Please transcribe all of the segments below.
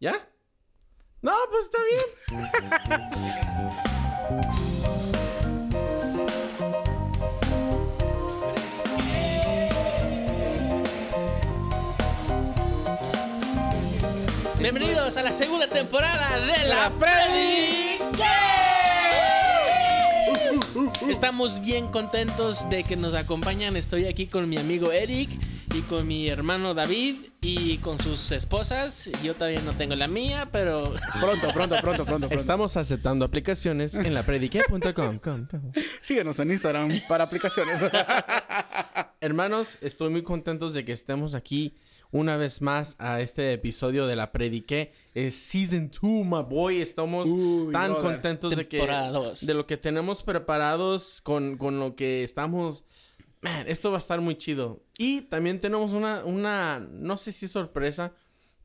¿Ya? No, pues está bien. Bienvenidos a la segunda temporada de La Predique. Estamos bien contentos de que nos acompañan. Estoy aquí con mi amigo Eric y con mi hermano David y con sus esposas. Yo todavía no tengo la mía, pero Pronto, pronto, pronto, pronto, pronto. Estamos aceptando aplicaciones en lapredique.com. Com, com. Síguenos en Instagram para aplicaciones. Hermanos, estoy muy contentos de que estemos aquí una vez más a este episodio de la Prediqué. Es Season 2, my boy. Estamos Uy, tan brother. contentos de que de lo que tenemos preparados con, con lo que estamos. Man, esto va a estar muy chido. Y también tenemos una, una no sé si sorpresa,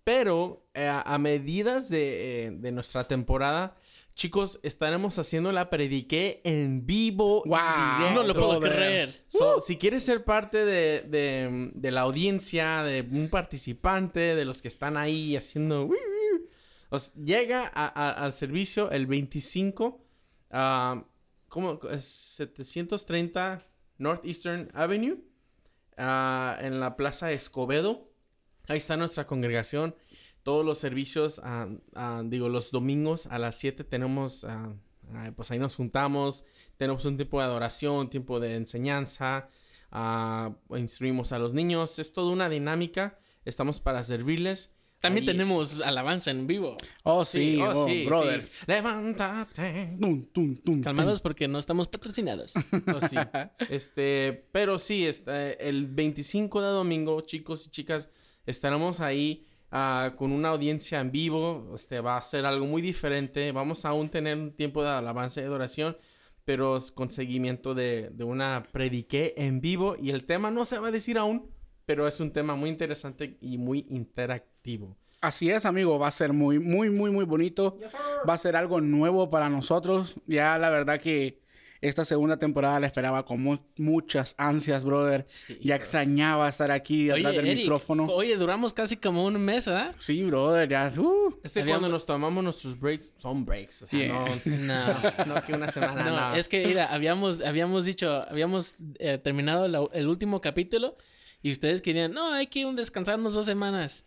pero eh, a medidas de, eh, de nuestra temporada, chicos, estaremos haciendo la Prediqué en vivo. Wow. directo. no lo puedo creer. So, Si quieres ser parte de, de- de la audiencia, de un participante, de los que están ahí haciendo... os llega a- a- al servicio el 25, ah, ¿cómo? Es 730 Northeastern Avenue, ah, en la Plaza Escobedo. Ahí está nuestra congregación. Todos los servicios, ah, ah, digo, los domingos a las 7 tenemos, pues ahí nos juntamos, tenemos un tiempo de adoración, tiempo de enseñanza, instruimos a los niños, es toda una dinámica, estamos para servirles. También Ahí- tenemos alabanza en vivo. Oh, sí, oh, oh, sí, brother. sí. Levántate. Tum, tum, tum, Calmados porque no estamos patrocinados. Oh, sí. Este, pero sí, este, el 25 de domingo, chicos y chicas, estaremos ahí ah, con una audiencia en vivo. Este va a ser algo muy diferente. Vamos a aún tener un tiempo de alabanza y adoración, pero es con seguimiento de, de una prediqué en vivo. Y el tema no se va a decir aún, pero es un tema muy interesante y muy interactivo. Así es, amigo. Va a ser muy, muy, muy, muy bonito. Va a ser algo nuevo para nosotros. Ya la verdad que esta segunda temporada la esperaba con mu- muchas ansias, brother. ya extrañaba estar aquí detrás del Eric, micrófono. Oye, duramos casi como un mes, ¿verdad? Sí, brother, ya. uh. Este cuando nos tomamos nuestros breaks, son breaks. O sea, Yeah. no, no que una semana. No, no. es que mira, habíamos, habíamos dicho, habíamos eh, terminado la- el último capítulo y ustedes querían, no, hay que un descansarnos dos semanas.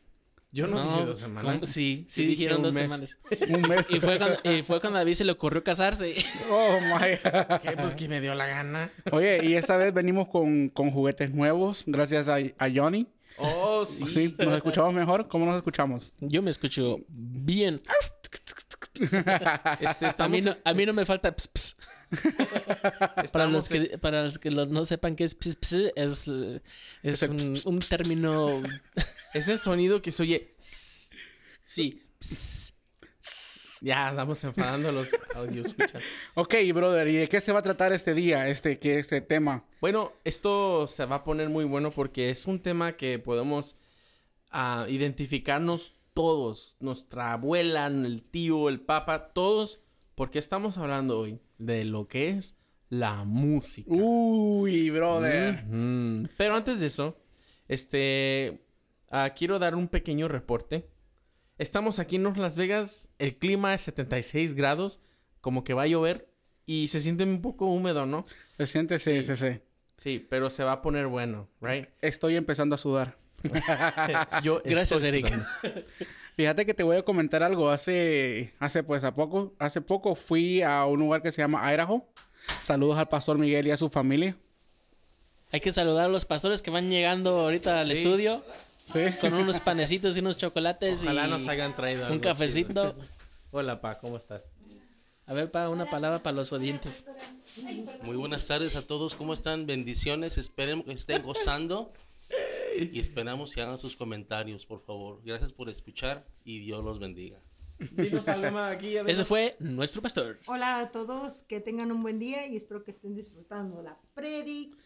Yo no, dije dos semanas. ¿cómo? Sí, sí, Sí, dije dijeron dos mes. semanas. Un mes. Y fue, cuando, y fue cuando a David se le ocurrió casarse. Oh, my God. ¿Qué? Pues que me dio la gana. Oye, y esta vez venimos con, con juguetes nuevos, gracias a, a Johnny. Oh, sí. Sí, nos escuchamos mejor. ¿Cómo nos escuchamos? Yo me escucho bien. Este, A mí no, a mí no me falta ps, ps. Para los que, para los que lo- no sepan qué es ps, ps, es, eh, es Es el un, un término... Ese sonido que se oye. Sí. Ya, estamos enfadando a los audio escuchas. Ok, brother, ¿y de qué se va a tratar este día, este, que este tema? Bueno, esto se va a poner muy bueno porque es un tema que podemos ah, identificarnos todos. Nuestra abuela, el tío, el papa, todos. Porque estamos hablando hoy de lo que es la música. Uy, brother. Pero antes de eso, este, ah, quiero dar un pequeño reporte. Estamos aquí en Las Vegas, el clima es 76 grados, como que va a llover y se siente un poco húmedo, ¿no? Se siente, sí, sí, sí. Sí, pero se va a poner bueno, right? Estoy empezando a sudar. Yo Gracias, Eric. Fíjate que te voy a comentar algo. Hace, hace pues a poco, hace poco fui a un lugar que se llama Idaho. Saludos al pastor Miguel y a su familia. Hay que saludar a los pastores que van llegando ahorita al estudio Sí. con unos panecitos y unos chocolates Ojalá y nos hayan traído un algo cafecito. chido. Hola, pa, ¿cómo estás? A ver, pa, una palabra para los oyentes. Muy buenas tardes a todos, ¿cómo están? Bendiciones, esperemos que estén gozando y esperamos que hagan sus comentarios, por favor. Gracias por escuchar y Dios los bendiga. Dinos algo más aquí. Ese fue nuestro pastor. Hola a todos, que tengan un buen día y espero que estén disfrutando la predique.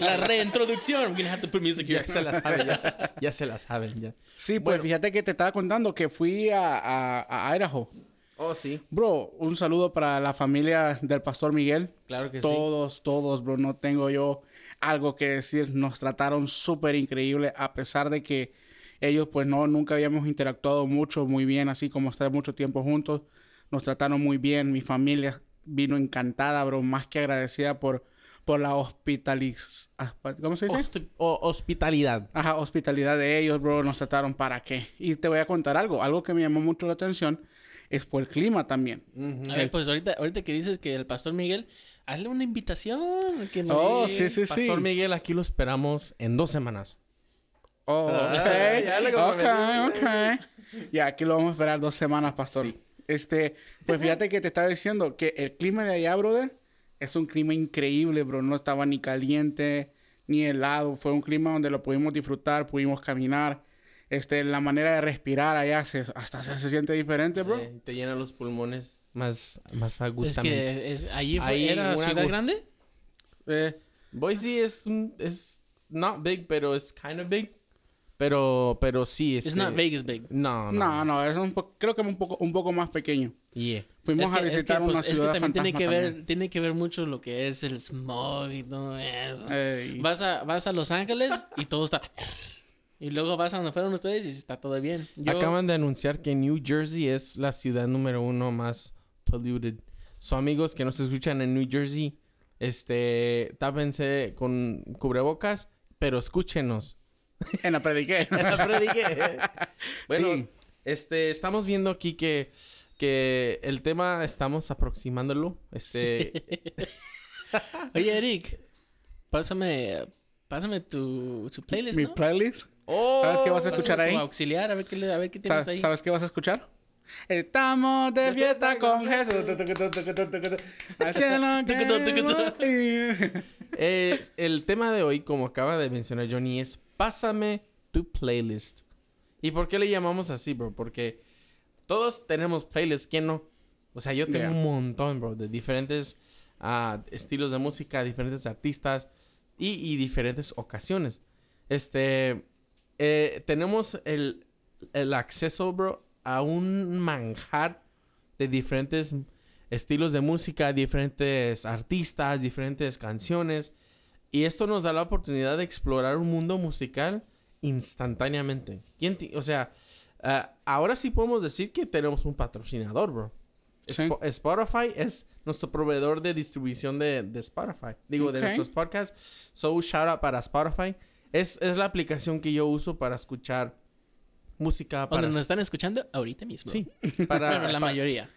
La reintroducción. We're gonna have to put music here. Ya se la saben, ya se, ya se la saben, ya. Sí, pues fíjate que te estaba contando que fui a, a, a Idaho. Oh, sí, Bro, un saludo para la familia del pastor Miguel. claro que sí. Todos, todos, bro. No tengo yo algo que decir. Nos trataron súper increíble a pesar de que Ellos pues no, nunca habíamos interactuado mucho, muy bien, así como estar mucho tiempo juntos. Nos trataron muy bien, mi familia vino encantada, bro, más que agradecida por, por la hospitaliz... ah, ¿Cómo se dice? O- hospitalidad. Ajá, hospitalidad de ellos, bro, nos trataron para qué. Y te voy a contar algo, algo que me llamó mucho la atención es por el clima también. A ver, pues ahorita, ahorita que dices que el pastor Miguel, hazle una invitación. Que nos- Oh, sí, sí, sí. Pastor Miguel, aquí lo esperamos en dos semanas. Oh, ok, Ah, ya le ok, ok. Ya, aquí lo vamos a esperar dos semanas, pastor. Sí. Este, pues fíjate que te estaba diciendo que el clima de allá, brother, es un clima increíble, bro. No estaba ni caliente ni helado. Fue un clima donde lo pudimos disfrutar, pudimos caminar. Este, la manera de respirar allá se, hasta se, se siente diferente, bro. Sí, te llenan los pulmones más, más a Es gusto. que es, allí fue, Ahí era una ciudad grande. Eh, Boise es un, es not big, pero es kind of big. Pero, pero sí, It's este- not Vegas big. No, no. no, no, es un po- creo que un poco, un poco más pequeño. Yeah. Fuimos Es que, a es que, visitar pues, una es que ciudad también tiene que ver, también. tiene que ver mucho lo que es el smog y todo eso. Ey. Vas a, vas a Los Ángeles y todo está. Y luego vas a donde fueron ustedes y está todo bien. Yo, Acaban de anunciar que New Jersey es la ciudad número uno más polluted. So, amigos que nos escuchan en New Jersey, este, tápense con cubrebocas, pero escúchenos. En la prediqué. Prediqué. bueno, Sí. este, estamos viendo aquí que, que el tema estamos aproximándolo. Este, Oye, Eric, pásame, pásame tu, tu playlist, Mi ¿no? playlist. Oh, ¿Sabes qué vas a Pásame escuchar ahí? auxiliar, a ver qué, le- a ver qué tienes ¿Sabes, ahí. sabes qué vas a escuchar? Estamos de fiesta con Jesús. Eh, el tema de hoy, como acaba de mencionar Johnny, es Pásame tu playlist. ¿Y por qué le llamamos así, bro? Porque todos tenemos playlists, ¿quién no? O sea, yo tengo Yeah. un montón, bro, de diferentes ah, estilos de música, diferentes artistas y, y diferentes ocasiones. Este, eh, tenemos el, el acceso, bro, a un manjar de diferentes estilos de música, diferentes artistas, diferentes canciones. Y esto nos da la oportunidad de explorar un mundo musical instantáneamente. ¿Quién o sea, ah, ahora sí podemos decir que tenemos un patrocinador, bro. Sí. Spotify es nuestro proveedor de distribución de, de Spotify. Digo, de nuestros podcasts. So, shout out para Spotify. Es, es la aplicación que yo uso para escuchar música. Para, Donde nos están escuchando ahorita mismo. Sí, para, Bueno, la mayoría.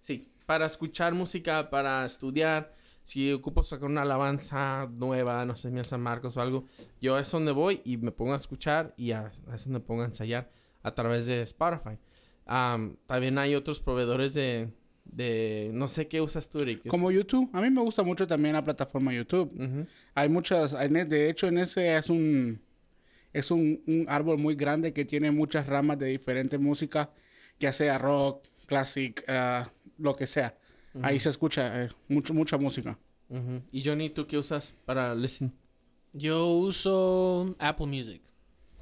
Sí, para escuchar música, para estudiar. Si ocupo sacar una alabanza nueva, no sé, mi San Marcos o algo, yo es donde voy y me pongo a escuchar y a, es donde pongo a ensayar a través de Spotify. Am, también hay otros proveedores de, de, no sé qué usas tú, Eric. Es- Como YouTube. A mí me gusta mucho también la plataforma YouTube. Hay muchas, en e- de hecho en ese es un es un, un árbol muy grande que tiene muchas ramas de diferente música, ya sea rock, classic, ah, lo que sea. Ahí se escucha eh, mucho, mucha música. Y Johnny, ¿tú qué usas para listen? Yo uso Apple Music.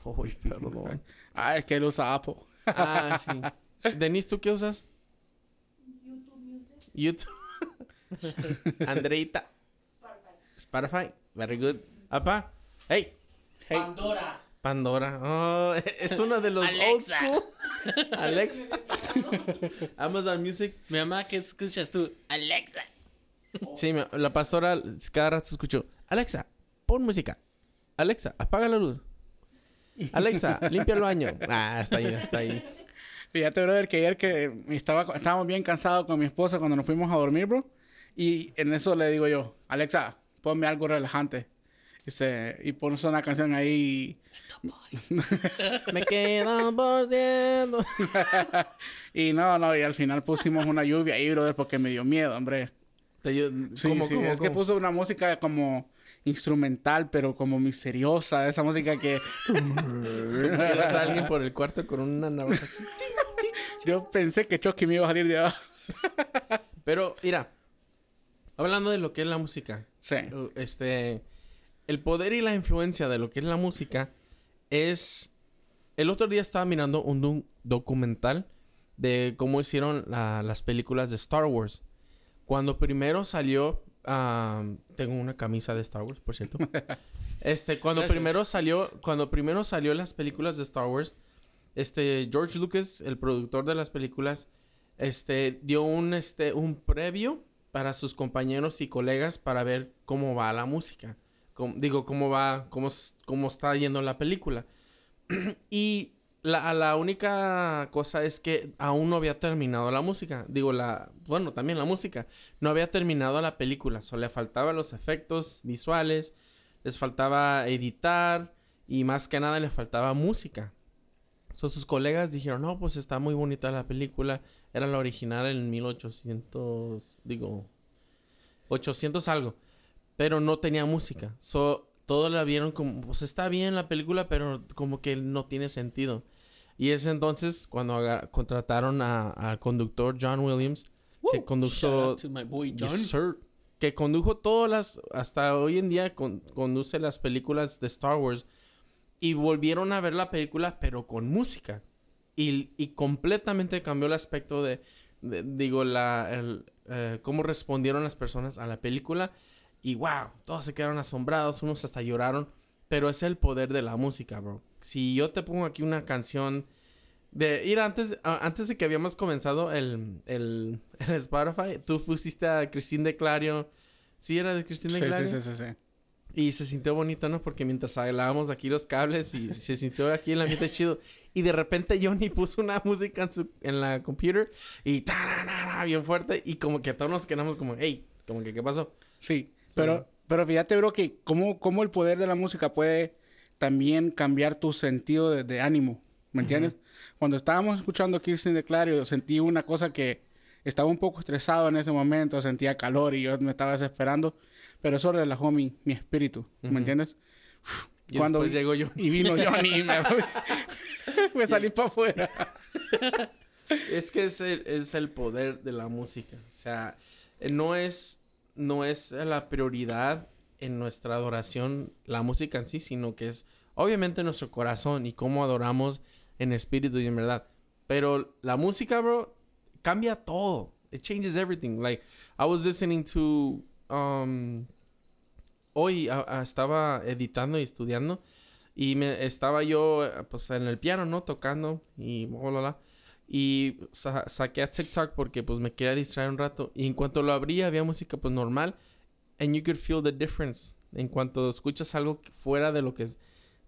Uy, perdón. Ah, es que él usa Apple. ah, sí. Denise, ¿tú qué usas? YouTube. Andreita. Spotify. Very good. Apa. Hey. Hey. Pandora. Pandora. Oh, es uno de los Alexa. old school. Alexa. Amazon Music. Mi mamá, ¿qué escuchas tú? Alexa. Sí, la pastora cada rato escuchó. Alexa, pon música. Alexa, apaga la luz. Alexa, limpia el baño. Ah, está ahí, está ahí. Fíjate, brother, que ayer que estaba, estábamos bien cansados con mi esposa cuando nos fuimos a dormir, bro. Y en eso le digo yo, Alexa, ponme algo relajante. Y, se, y pones una canción ahí. Me quedo por ciento. Y no, no, y al final pusimos una lluvia ahí, brother, porque me dio miedo, hombre. Te Sí, ¿Cómo, sí, cómo, es que cómo? puso una música como instrumental, pero como misteriosa. Esa música que alguien por el cuarto con una navaja yo pensé que Chucky me iba a salir de abajo. Pero, mira, hablando de lo que es la música, Sí. uh, este, el poder y la influencia de lo que es la música es... El otro día estaba mirando un documental de cómo hicieron la- las películas de Star Wars. Cuando primero salió... ah, tengo una camisa de Star Wars, por cierto. Este, cuando Gracias. primero salió, cuando primero salió las películas de Star Wars, este, George Lucas, el productor de las películas, este, dio un, este, un previo para sus compañeros y colegas para ver cómo va la música. Cómo- digo, cómo va, cómo, cómo está yendo la película. y la, la única cosa es que aún no había terminado la música. Digo, la, bueno, también la música. No había terminado la película. Solo le faltaban los efectos visuales, les faltaba editar y más que nada le faltaba música. Sus colegas dijeron, no, pues está muy bonita la película. Era la original en 1800, digo, 800 algo. Pero no tenía música. So, todos la vieron como, pues está bien la película, pero como que no tiene sentido. Y es entonces cuando contrataron al conductor John Williams, que condujo. Yes. Que condujo todas las, hasta hoy en día con- conduce las películas de Star Wars. Y volvieron a ver la película, pero con música. Y, y completamente cambió el aspecto de, de- digo, la, el, eh, cómo respondieron las personas a la película. Y wow, todos se quedaron asombrados, unos hasta lloraron. Pero es el poder de la música, bro. Si yo te pongo aquí una canción de ir antes, antes de que habíamos comenzado el, el, el Spotify, tú pusiste a Cristín de Clario. ¿Sí era de Cristín de Sí, Clario? sí, sí, sí, sí. Y se sintió bonito, ¿no? Porque mientras hablábamos aquí los cables y se sintió aquí el ambiente chido. Y de repente Johnny puso una música en, su, en la computer y bien fuerte. Y como que todos nos quedamos como, hey, como que, ¿qué pasó? Sí, pero, pero fíjate, bro, que cómo, cómo el poder de la música puede también cambiar tu sentido de, de ánimo, ¿me entiendes? Cuando estábamos escuchando Kirsten de Clario, sentí una cosa que estaba un poco estresado en ese momento, sentía calor y yo me estaba desesperando, pero eso relajó mi, mi espíritu, ¿me entiendes? Y después llegó Johnny. Y vino Johnny y me, me salí para afuera. Es que es el, es el poder de la música. O sea, eh, no es, no es la prioridad en nuestra adoración la música en sí, sino que es obviamente nuestro corazón y cómo adoramos en espíritu y en verdad. Pero la música, bro, cambia todo. It changes everything. Like, I was listening to, um, hoy a- estaba editando y estudiando y me estaba yo, pues, en el piano, ¿no? Tocando y bla, bla, bla. Y sa- saqué a TikTok porque pues me quería distraer un rato. Y en cuanto lo abrí había música pues normal. And you could feel the difference. En cuanto escuchas algo fuera de lo que es...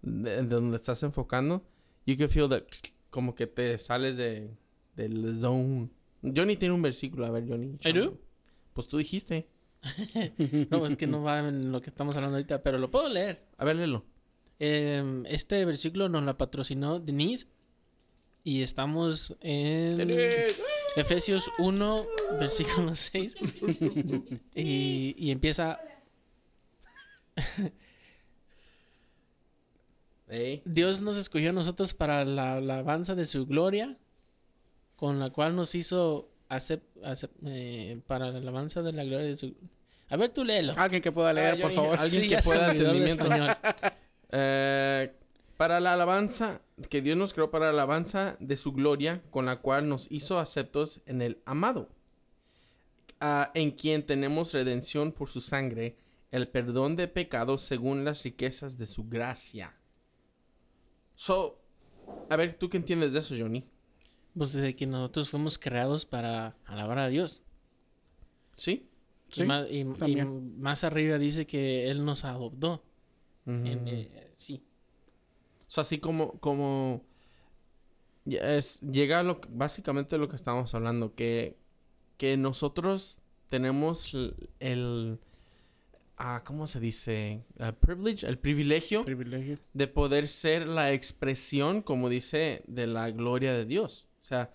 De, de donde estás enfocando. You could feel that... Como que te sales de... Del zone. Johnny tiene un versículo. A ver, Johnny. I do? Pues tú dijiste. No, es que no va en lo que estamos hablando ahorita, pero lo puedo leer. A ver, léelo. Eh, este versículo nos la patrocinó Denise. Y estamos en Efesios 1, versículo 6. y, y empieza. Dios nos escogió a nosotros para la alabanza de su gloria, con la cual nos hizo acep- acep- eh, para la alabanza de la gloria de su... A ver, tú léelo. Alguien que pueda leer, Ah, por favor. alguien Sí, que pueda entendimiento. español. Eh, para la alabanza, que Dios nos creó para la alabanza de su gloria, con la cual nos hizo aceptos en el amado, Ah, en quien tenemos redención por su sangre, el perdón de pecados según las riquezas de su gracia. So, a ver, ¿tú qué entiendes de eso, Johnny? Pues de que nosotros fuimos creados para alabar a Dios. ¿Sí? y, más, y- más arriba dice que Él nos adoptó. En, eh, sí. O sea, así como, como es, llega a lo básicamente lo que estamos hablando, que, que nosotros tenemos el, ah, ¿cómo se dice? El privilege, el privilegio Privilegio. de poder ser la expresión, como dice, de la gloria de Dios. O sea,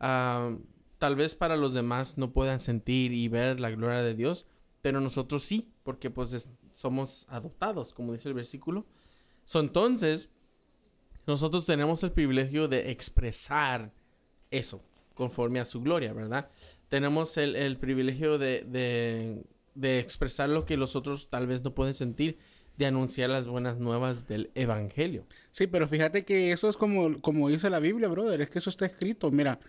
ah, tal vez para los demás no puedan sentir y ver la gloria de Dios, pero nosotros sí, porque pues es- somos adoptados, como dice el versículo. So, entonces, nosotros tenemos el privilegio de expresar eso conforme a su gloria, ¿verdad? Tenemos el, el privilegio de, de, de expresar lo que los otros tal vez no pueden sentir, de anunciar las buenas nuevas del Evangelio. Sí, pero fíjate que eso es como, como dice la Biblia, brother. Es que eso está escrito. Mira,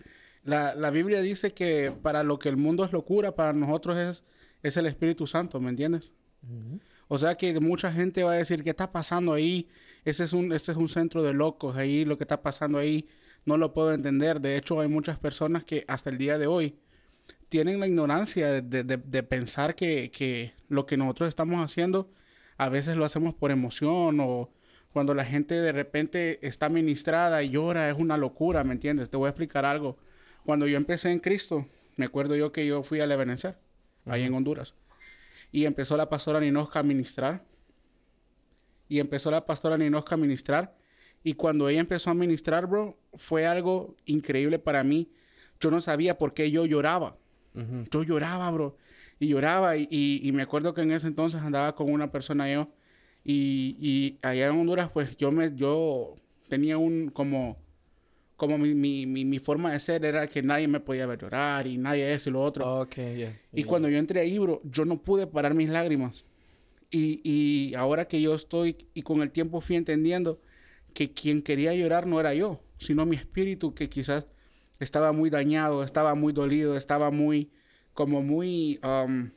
la, la Biblia dice que para lo que el mundo es locura, para nosotros es, es el Espíritu Santo, ¿me entiendes? O sea que mucha gente va a decir, ¿qué está pasando ahí? Ese es un, ese es un centro de locos, ahí lo que está pasando ahí no lo puedo entender. De hecho, hay muchas personas que hasta el día de hoy tienen la ignorancia de, de- de pensar que, que lo que nosotros estamos haciendo a veces lo hacemos por emoción o cuando la gente de repente está ministrada y llora, es una locura, ¿me entiendes? Te voy a explicar algo. Cuando yo empecé en Cristo, me acuerdo yo que yo fui a Levenecer, ahí en Honduras, y empezó la pastora Ninosca a ministrar, y empezó la pastora Ninosca a ministrar, y cuando ella empezó a ministrar, bro, fue algo increíble para mí. Yo no sabía por qué yo lloraba. Yo lloraba, bro. Y lloraba. Y, y- y me acuerdo que en ese entonces andaba con una persona yo. Y, y allá en Honduras, pues yo me, yo tenía un como, como mi, mi, mi, mi forma de ser era que nadie me podía ver llorar y nadie eso y lo otro. Ok, ya. Y cuando yo entré ahí, bro, yo no pude parar mis lágrimas. Y, y ahora que yo estoy, y con el tiempo fui entendiendo que quien quería llorar no era yo, sino mi espíritu que quizás estaba muy dañado, estaba muy dolido, estaba muy, como muy, um,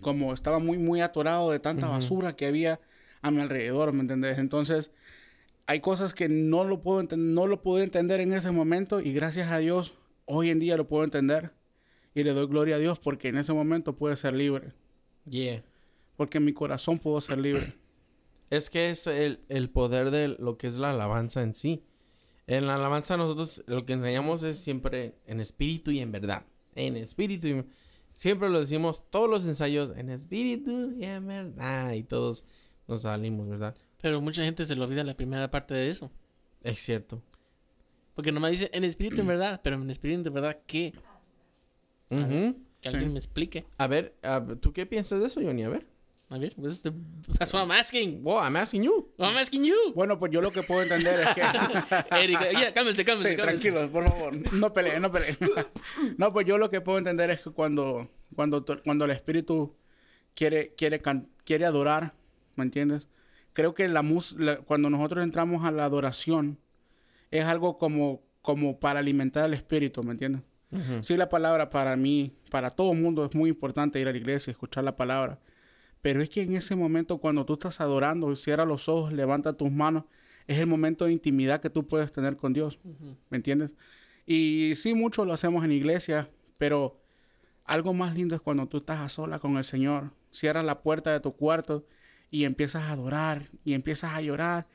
como estaba muy, muy atorado de tanta basura que había a mi alrededor, ¿me entendés? Entonces, hay cosas que no lo puedo no lo pude entender en ese momento y gracias a Dios hoy en día lo puedo entender y le doy gloria a Dios porque en ese momento pude ser libre, Yeah. Porque mi corazón pudo ser libre. Es que es el, el poder de lo que es la alabanza en sí. En la alabanza nosotros lo que enseñamos es siempre en espíritu y en verdad. En espíritu y... Siempre lo decimos todos los ensayos en espíritu y en verdad. Y todos nos salimos, ¿verdad? Pero mucha gente se le olvida la primera parte de eso. Es cierto. Porque nomás dice en espíritu en verdad, pero en espíritu en verdad, ¿qué? Ujú. Que alguien me explique. A ver, a ver, ¿tú qué piensas de eso, Johnny? A ver. A ver, pues, the- that's what I'm asking. Wow, I'm asking you. I'm asking you. Bueno, pues yo lo que puedo entender es que... Eric, ya, cálmense, cálmense, Sí, cálmense. tranquilos, por favor. No peleen, no peleen. no, pues yo lo que puedo entender es que cuando, cuando, cuando el espíritu quiere, quiere, quiere adorar, ¿me entiendes? Creo que la mus la- cuando nosotros entramos a la adoración, es algo como, como para alimentar el espíritu, ¿me entiendes? Sí, la palabra para mí, para todo el mundo es muy importante ir a la iglesia, escuchar la palabra. Pero es que en ese momento, cuando tú estás adorando, cierra los ojos, levanta tus manos, es el momento de intimidad que tú puedes tener con Dios. ¿Me entiendes? Y sí, mucho lo hacemos en iglesia, pero algo más lindo es cuando tú estás a sola con el Señor, cierras la puerta de tu cuarto y empiezas a adorar y empiezas a llorar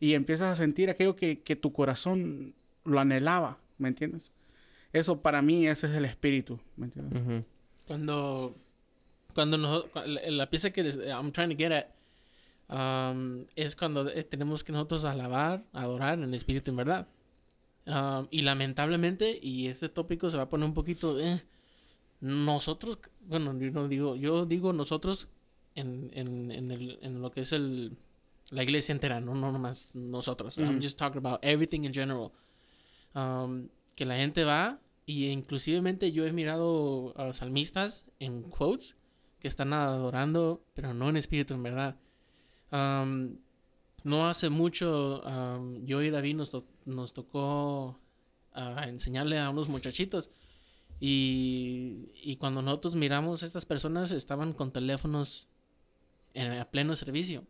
y empiezas a sentir aquello que, que tu corazón lo anhelaba, ¿me entiendes? Eso para mí, ese es el espíritu, ¿me entiendes? Cuando, cuando nos- la, pieza que les- I'm trying to get at um, es cuando eh, tenemos que nosotros alabar, adorar en espíritu en verdad. Um, y lamentablemente, y este tópico se va a poner un poquito, eh, nosotros, bueno, yo no digo, yo digo nosotros en, en, en, el, en lo que es el, la iglesia entera, no, no nomás nosotros. I'm Ujú. just talking about everything in general. Um, que la gente va y inclusivemente yo he mirado a salmistas en quotes que están adorando, pero no en espíritu, en verdad. Um, no hace mucho, um, yo y David nos, to- nos tocó enseñarle a unos muchachitos. Y, y cuando nosotros miramos, estas personas estaban con teléfonos en, a pleno servicio.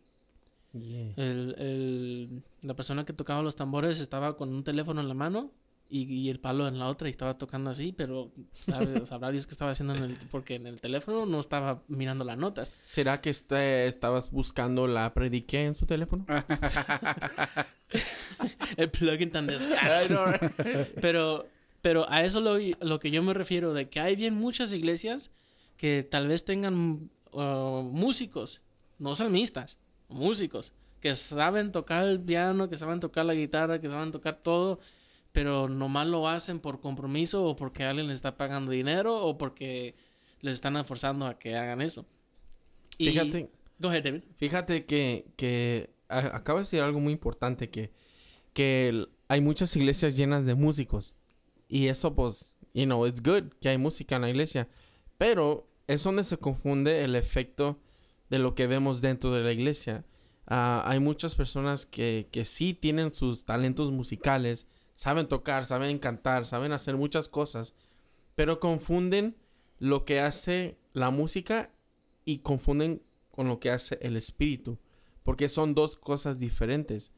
Yeah. El, el- la persona que tocaba los tambores estaba con un teléfono en la mano y, y el palo en la otra y estaba tocando así, pero sabe- sabrá Dios qué estaba haciendo en el, porque en el teléfono no estaba mirando las notas. ¿Será que este, estabas buscando la prediqué en su teléfono? El plugin tan descarado. pero, pero a eso lo, lo que yo me refiero, de que hay bien muchas iglesias que tal vez tengan uh, músicos, no salmistas, músicos, que saben tocar el piano, que saben tocar la guitarra, que saben tocar todo, pero nomás lo hacen por compromiso o porque alguien les está pagando dinero o porque les están forzando a que hagan eso. Y- Fíjate, Go ahead, David. fíjate que, que acabas de decir algo muy importante, que, que hay muchas iglesias llenas de músicos. Y eso, pues, you know, it's good que hay música en la iglesia. Pero es donde se confunde el efecto de lo que vemos dentro de la iglesia. Ah, hay muchas personas que, que sí tienen sus talentos musicales, saben tocar, saben cantar, saben hacer muchas cosas, pero confunden lo que hace la música y confunden con lo que hace el espíritu, porque son dos cosas diferentes.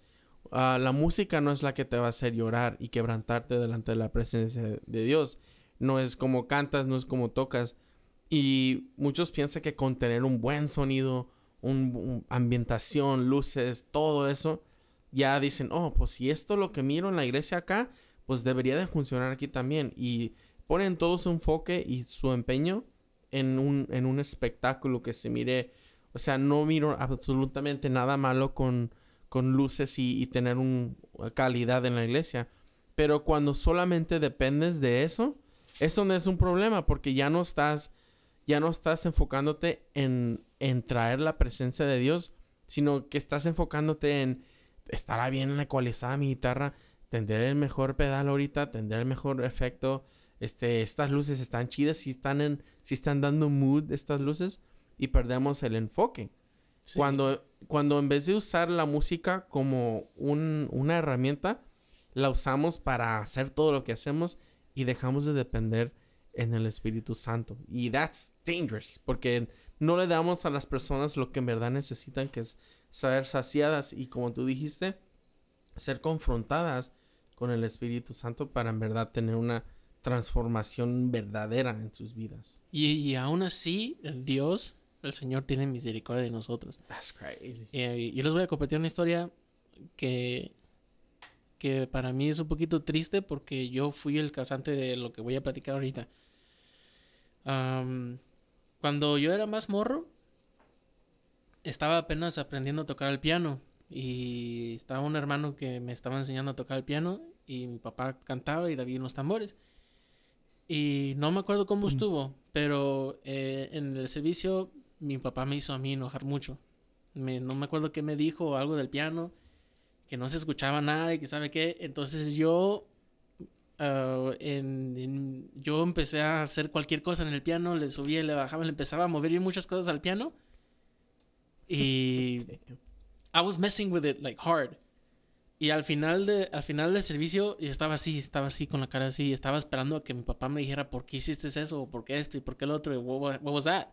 Ah, la música no es la que te va a hacer llorar y quebrantarte delante de la presencia de Dios. No es como cantas, no es como tocas. Y muchos piensan que con tener un buen sonido, un, ambientación, luces, todo eso, ya dicen, oh, pues si esto es lo que miro en la iglesia acá, pues debería de funcionar aquí también. Y ponen todo su enfoque y su empeño en un, en un espectáculo que se mire. O sea, no miro absolutamente nada malo con, con luces y, tener una calidad en la iglesia. Pero cuando solamente dependes de eso, eso no es un problema porque ya no estás, ya no estás enfocándote en, en traer la presencia de Dios, sino que estás enfocándote en estará bien ecualizada mi guitarra, tendré el mejor pedal ahorita, tendré el mejor efecto, este, estas luces están chidas, si están en, si están dando mood estas luces y perdemos el enfoque. Cuando, cuando en vez de usar la música como un, una herramienta, la usamos para hacer todo lo que hacemos y dejamos de depender en el Espíritu Santo. Y that's dangerous, porque no le damos a las personas lo que en verdad necesitan, que es ser saciadas y como tú dijiste, ser confrontadas con el Espíritu Santo para en verdad tener una transformación verdadera en sus vidas. Y, aún así, Dios, el Señor tiene misericordia de nosotros. That's crazy. Y, yo les voy a compartir una historia que, que para mí es un poquito triste porque yo fui el causante de lo que voy a platicar ahorita. Cuando yo era más morro, estaba apenas aprendiendo a tocar el piano y estaba un hermano que me estaba enseñando a tocar el piano y mi papá cantaba y David los tambores. Y no me acuerdo cómo mm. estuvo, pero eh, en el servicio mi papá me hizo a mí enojar mucho. no me acuerdo qué me dijo o algo del piano, que no se escuchaba nada y que sabe qué. Entonces yo, ah, yo empecé a hacer cualquier cosa en el piano, le subía, le bajaba, le empezaba a mover muchas cosas al piano. Y I was messing with it like hard. Y al final, de, al final del servicio, yo estaba así, estaba así con la cara así, estaba esperando a que mi papá me dijera por qué hiciste eso, o por qué esto, y por qué el otro, y what, was that?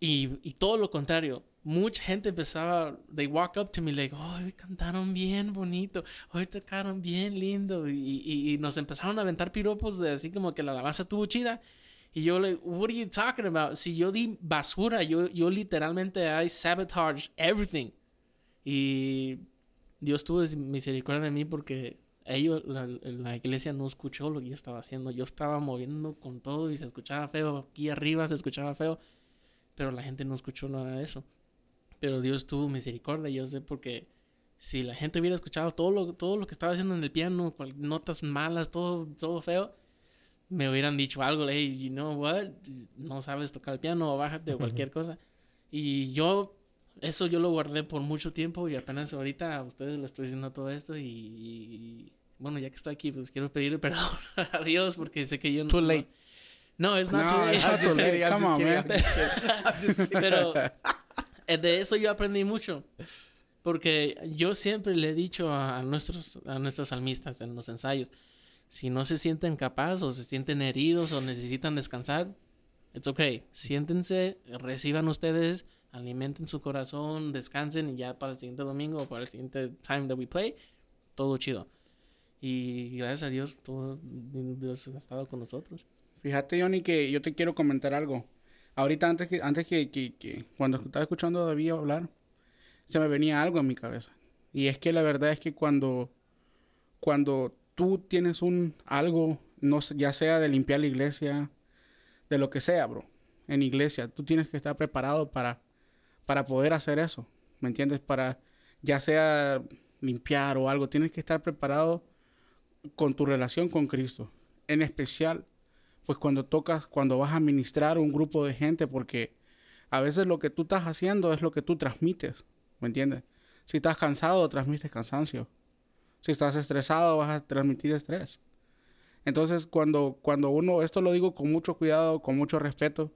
Y, y, todo lo contrario, mucha gente empezaba, they walk up to me like, oh, cantaron bien bonito, hoy tocaron bien lindo, y, y, y, nos empezaron a aventar piropos de así como que la alabanza estuvo chida. Y yo, like, what are you talking about? Si yo di basura, yo, yo literalmente I sabotaged everything. Y Dios tuvo misericordia de mí porque ellos, la, la, iglesia no escuchó lo que yo estaba haciendo. Yo estaba moviendo con todo y se escuchaba feo. Aquí arriba se escuchaba feo. Pero la gente no escuchó nada de eso. Pero Dios tuvo misericordia. Yo sé porque si la gente hubiera escuchado todo lo, todo lo que estaba haciendo en el piano, notas malas, todo, todo feo, me hubieran dicho algo. Hey, you know what? No sabes tocar el piano o bájate o cualquier cosa. Y yo eso yo lo guardé por mucho tiempo y apenas ahorita a ustedes les estoy diciendo todo esto y, bueno, ya que estoy aquí, pues quiero pedirle perdón a Dios porque sé que yo no... Too late. No, es not too late. Come on, man. Pero de eso yo aprendí mucho. Porque yo siempre le he dicho a, nuestros, a nuestros salmistas en los ensayos, si no se sienten capaces o se sienten heridos o necesitan descansar, it's okay. Siéntense, reciban ustedes alimenten su corazón, descansen y ya para el siguiente domingo o para el siguiente time that we play, todo chido. Y gracias a Dios, todo Dios ha estado con nosotros. Fíjate, Johnny, que yo te quiero comentar algo. Ahorita, antes que, antes que, que, cuando estaba escuchando a David hablar, se me venía algo en mi cabeza. Y es que la verdad es que cuando, cuando tú tienes un algo, no ya sea de limpiar la iglesia, de lo que sea, bro, en iglesia, tú tienes que estar preparado para para poder hacer eso, ¿me entiendes? Para ya sea limpiar o algo, tienes que estar preparado con tu relación con Cristo. En especial, pues cuando tocas, cuando vas a ministrar un grupo de gente, porque a veces lo que tú estás haciendo es lo que tú transmites, ¿me entiendes? Si estás cansado, transmites cansancio. Si estás estresado, vas a transmitir estrés. Entonces, cuando, cuando uno, esto lo digo con mucho cuidado, con mucho respeto,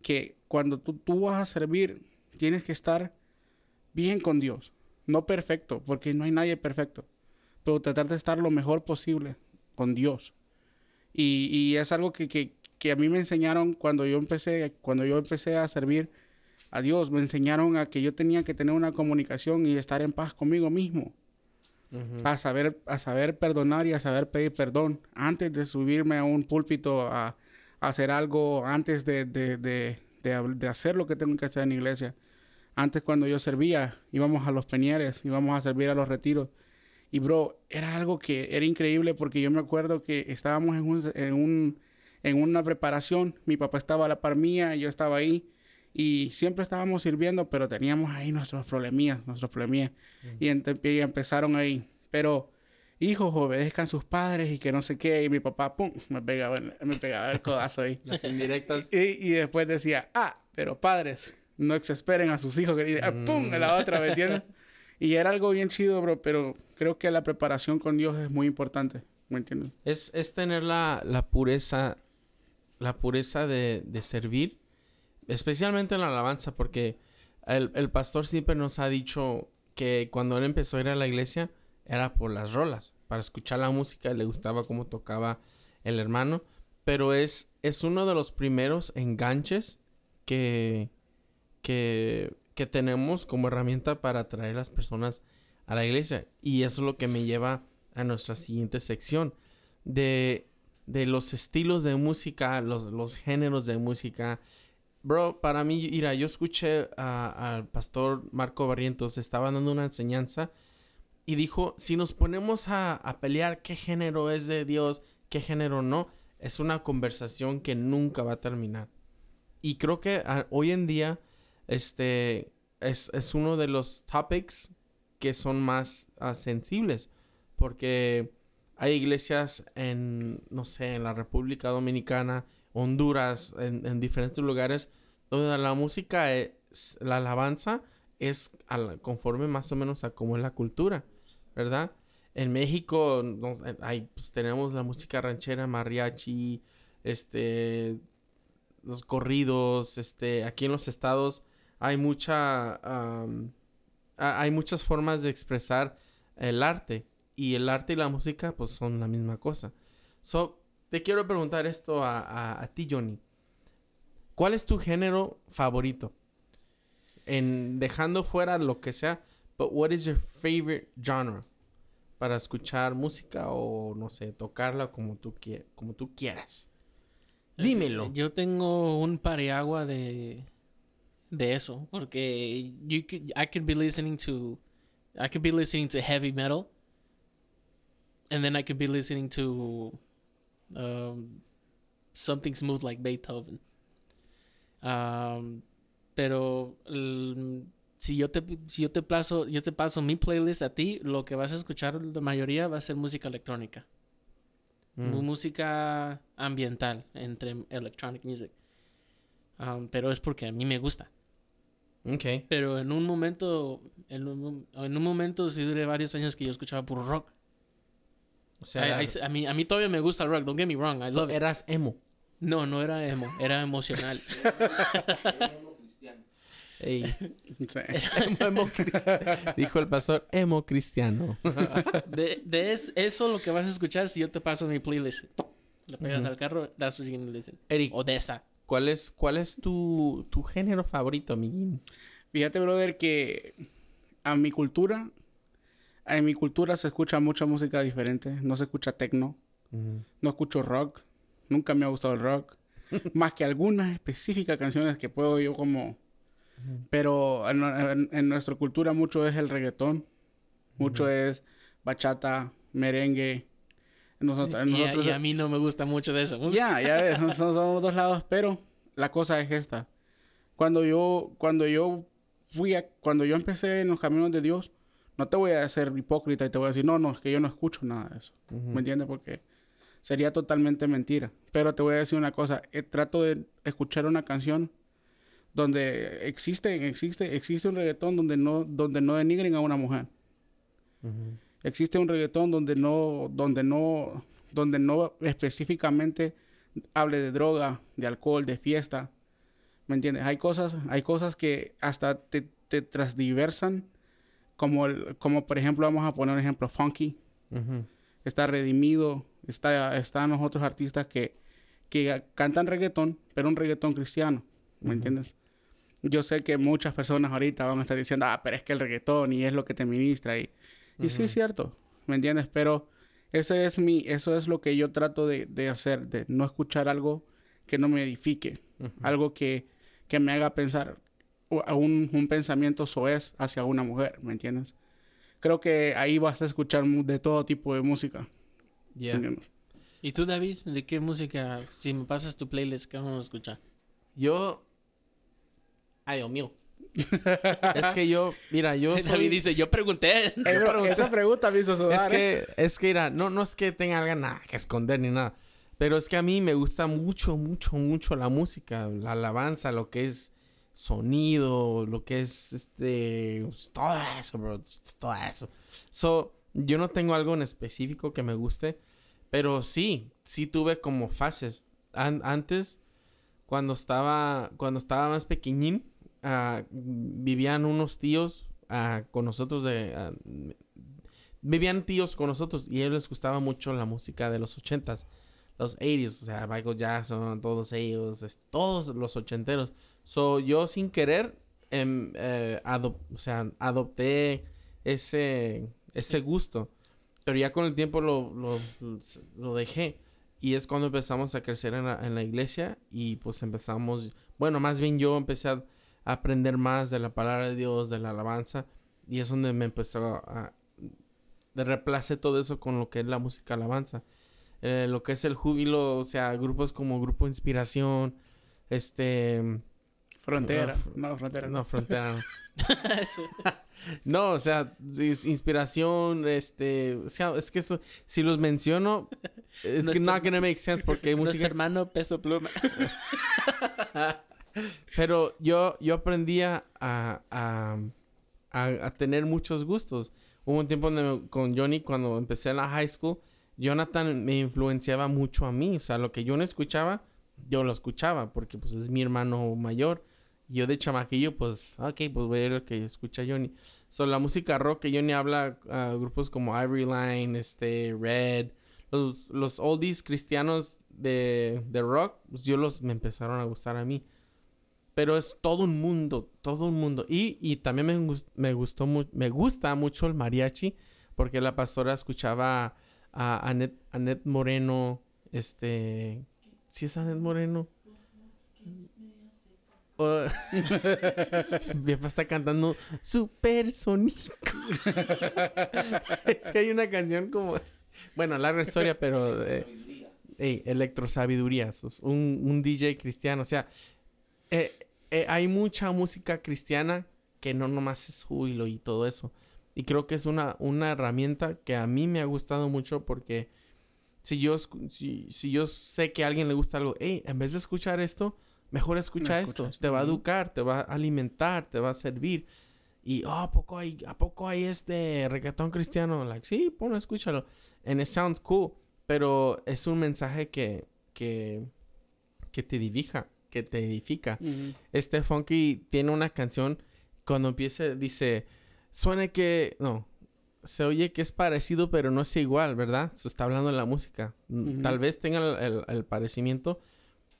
que cuando tú, tú vas a servir, tienes que estar bien con Dios. No perfecto, porque no hay nadie perfecto. Pero tratar de estar lo mejor posible con Dios. Y, es algo que, a mí me enseñaron cuando yo empecé, cuando yo empecé a servir a Dios, me enseñaron a que yo tenía que tener una comunicación y estar en paz conmigo mismo. A saber, a saber perdonar y a saber pedir perdón antes de subirme a un púlpito a, a hacer algo, antes de, de, de, de, hacer lo que tengo que hacer en la iglesia. Antes cuando yo servía, íbamos a los peñeres, íbamos a servir a los retiros. Y bro, era algo que era increíble porque yo me acuerdo que estábamos en, un, en, un, en una preparación, mi papá estaba a la par mía, yo estaba ahí y siempre estábamos sirviendo, pero teníamos ahí nuestros problemillas, nuestros problemillas. y, y, empezaron ahí. Pero, hijos, obedezcan sus padres y que no sé qué. Y mi papá, pum, me pegaba, me pegaba el codazo ahí. Las indirectas. Y, y, después decía, ah, pero padres, no exasperen a sus hijos. Que, ah, pum, en la otra, ¿me entiendes? Y era algo bien chido, bro, pero creo que la preparación con Dios es muy importante. ¿Me entiendes? Es, es tener la, la pureza, la pureza de, de servir especialmente en la alabanza, porque el, el, pastor siempre nos ha dicho que cuando él empezó a ir a la iglesia era por las rolas, para escuchar la música, le gustaba cómo tocaba el hermano, pero es, es uno de los primeros enganches que, que, que tenemos como herramienta para atraer a las personas a la iglesia. Y eso es lo que me lleva a nuestra siguiente sección de, de los estilos de música, los, los géneros de música, Bro, para mí, mira, yo escuché al pastor Marco Barrientos, estaba dando una enseñanza y dijo, si nos ponemos a, pelear qué género es de Dios, qué género no, es una conversación que nunca va a terminar. Y creo que hoy en día, este, es, uno de los topics que son más ah, sensibles, porque hay iglesias en, no sé, en la República Dominicana, Honduras, en, diferentes lugares, donde la música, es, la alabanza es conforme más o menos a cómo es la cultura, ¿verdad? En México hay, pues, tenemos la música ranchera, mariachi, este, los corridos, este, aquí en los estados hay mucha, hay muchas formas de expresar el arte y el arte y la música pues son la misma cosa. So, te quiero preguntar esto a, ti, Johnny. ¿Cuál es tu género favorito? En dejando fuera lo que sea, but what is your favorite genre para escuchar música o no sé, tocarla como tú como tú quieras? Dímelo. Yo tengo un pareagua de de eso porque you could, I could be listening to I could be listening to heavy metal and then I could be listening to Um, something smooth like Beethoven. Um, pero si yo te si yo te paso yo te paso mi playlist a ti, lo que vas a escuchar la mayoría va a ser música electrónica. Mm. Música ambiental entre electronic music. Um, pero es porque a mí me gusta. Okay. Pero en un momento en un, en un momento sí duré varios años que yo escuchaba puro rock. O sea, a, mí, a mí todavía me gusta el rock, don't get me wrong, I love Eras emo. No, no era emo, era emocional. emo cristiano. emo, Dijo el pastor, emo cristiano. de, de es, eso lo que vas a escuchar si yo te paso mi playlist. Le pegas al carro, that's what you're gonna listen. Eric. O de esa. ¿Cuál es, cuál es tu, tu género favorito, amiguín? Fíjate, brother, que a mi cultura en mi cultura se escucha mucha música diferente. No se escucha techno. No escucho rock. Nunca me ha gustado el rock. más que algunas específicas canciones que puedo yo como... Pero en, nuestra cultura mucho es el reggaetón. Mucho es bachata, merengue. Y, a, mí no me gusta mucho de eso. Ya, ya ves, somos, dos lados, pero la cosa es esta. Cuando yo, cuando yo fui a, cuando yo empecé en los caminos de Dios, no te voy a hacer hipócrita y te voy a decir, no, no, es que yo no escucho nada de eso. ¿Me entiendes? Porque sería totalmente mentira. Pero te voy a decir una cosa, eh, trato de escuchar una canción donde existe, existe, existe un reggaetón donde no, donde no denigren a una mujer. Existe un reggaetón donde no, donde no, donde no específicamente hable de droga, de alcohol, de fiesta. ¿Me entiendes? Hay cosas, hay cosas que hasta te, te transdiversan como, el, como por ejemplo, vamos a poner un ejemplo, Funky. Está Redimido. Está, están los otros artistas que, que cantan reggaetón, pero un reggaetón cristiano. ¿Me entiendes? yo sé que muchas personas ahorita van a estar diciendo, ah, pero es que el reggaetón y es lo que te ministra. Y, y sí es cierto, ¿me entiendes? Pero ese es mi, eso es lo que yo trato de, de hacer, de no escuchar algo que no me edifique, algo que, que me haga pensar o- a un, un pensamiento soez hacia una mujer, ¿me entiendes? Creo que ahí vas a escuchar de todo tipo de música. Yeah. ¿entiendes? ¿Y tú, David? ¿De qué música? Si me pasas tu playlist, ¿qué vamos a escuchar? Yo. Ay, Dios mío. Es que yo, mira, yo. soy- David dice, yo pregunté. Eh, esa pregunta me hizo Es sudar. ¿eh? que, es que, mira, no, no es que tenga algo nada que esconder ni nada. Pero es que a mí me gusta mucho, mucho, mucho la música, la alabanza, lo que es sonido, lo que es este. Todo eso, bro. Todo eso. So, yo no tengo algo en específico que me guste. Pero sí, sí tuve como fases. An- antes, cuando estaba, cuando estaba más pequeñín, ah, vivían unos tíos ah, con nosotros de, ah, vivían tíos con nosotros y a ellos les gustaba mucho la música de los ochentas, los 80s, o sea, Michael Jackson, todos ellos, es- todos los ochenteros. So, yo sin querer, em, eh, adop- o sea, adopté ese, ese gusto. Pero ya con el tiempo lo, lo, lo dejé. Y es cuando empezamos a crecer en la, en la iglesia y pues empezamos, bueno, más bien yo empecé a aprender más de la palabra de Dios, de la alabanza. Y es donde me empezó a... De reemplacé todo eso con lo que es la música alabanza. Eh, lo que es el júbilo, o sea, grupos como Grupo Inspiración, este... Frontera. Uf. No, frontera. no. No, Frontera. no. No, o sea, es inspiración, este, o sea, es que eso, si los menciono, es Nuestro- not gonna make sense porque hay Nuestro música, hermano Peso Pluma. Pero yo, yo aprendí a, a, a, a- tener muchos gustos. Hubo un tiempo donde me- con Johnny, cuando empecé en la high school, Jonathan me influenciaba mucho a mí, o sea, lo que yo no escuchaba, yo lo escuchaba, porque pues es mi hermano mayor. Yo de chamaquillo, pues, ok, pues voy a ver lo que escucha Johnny. So, la música rock que Johnny habla, a grupos como Ivory Line, este, Red, los, los oldies cristianos de, de rock, pues yo los me empezaron a gustar a mí. Pero es todo un mundo, todo un mundo. Y, y también me, me gustó mu- me gusta mucho el mariachi, porque la pastora escuchaba a Anet, Anet Moreno, este, ¿sí es Anet Moreno? Mi papá está cantando Supersónico. es que hay una canción como... Bueno, larga historia, pero... eh, ey, electrosabiduría. sos Un, un DJ cristiano. O sea, eh, eh, hay mucha música cristiana que no nomás es júbilo y todo eso. Y creo que es una, una herramienta que a mí me ha gustado mucho porque si yo, si, si yo sé que a alguien le gusta algo, hey, en vez de escuchar esto, mejor escucha esto. Te va a educar, te va a alimentar, te va a servir. Y, oh, ¿a poco hay, ¿a poco hay este reggaetón cristiano? Like, sí, ponlo, escúchalo. And it sounds cool. Pero es un mensaje que, que, que te edifica, que te edifica. Este Funky tiene una canción, cuando empieza, dice, suena que, no, se oye que es parecido, pero no es igual, ¿verdad? Se está hablando de la música. Mm. Tal vez tenga el, el- el parecimiento,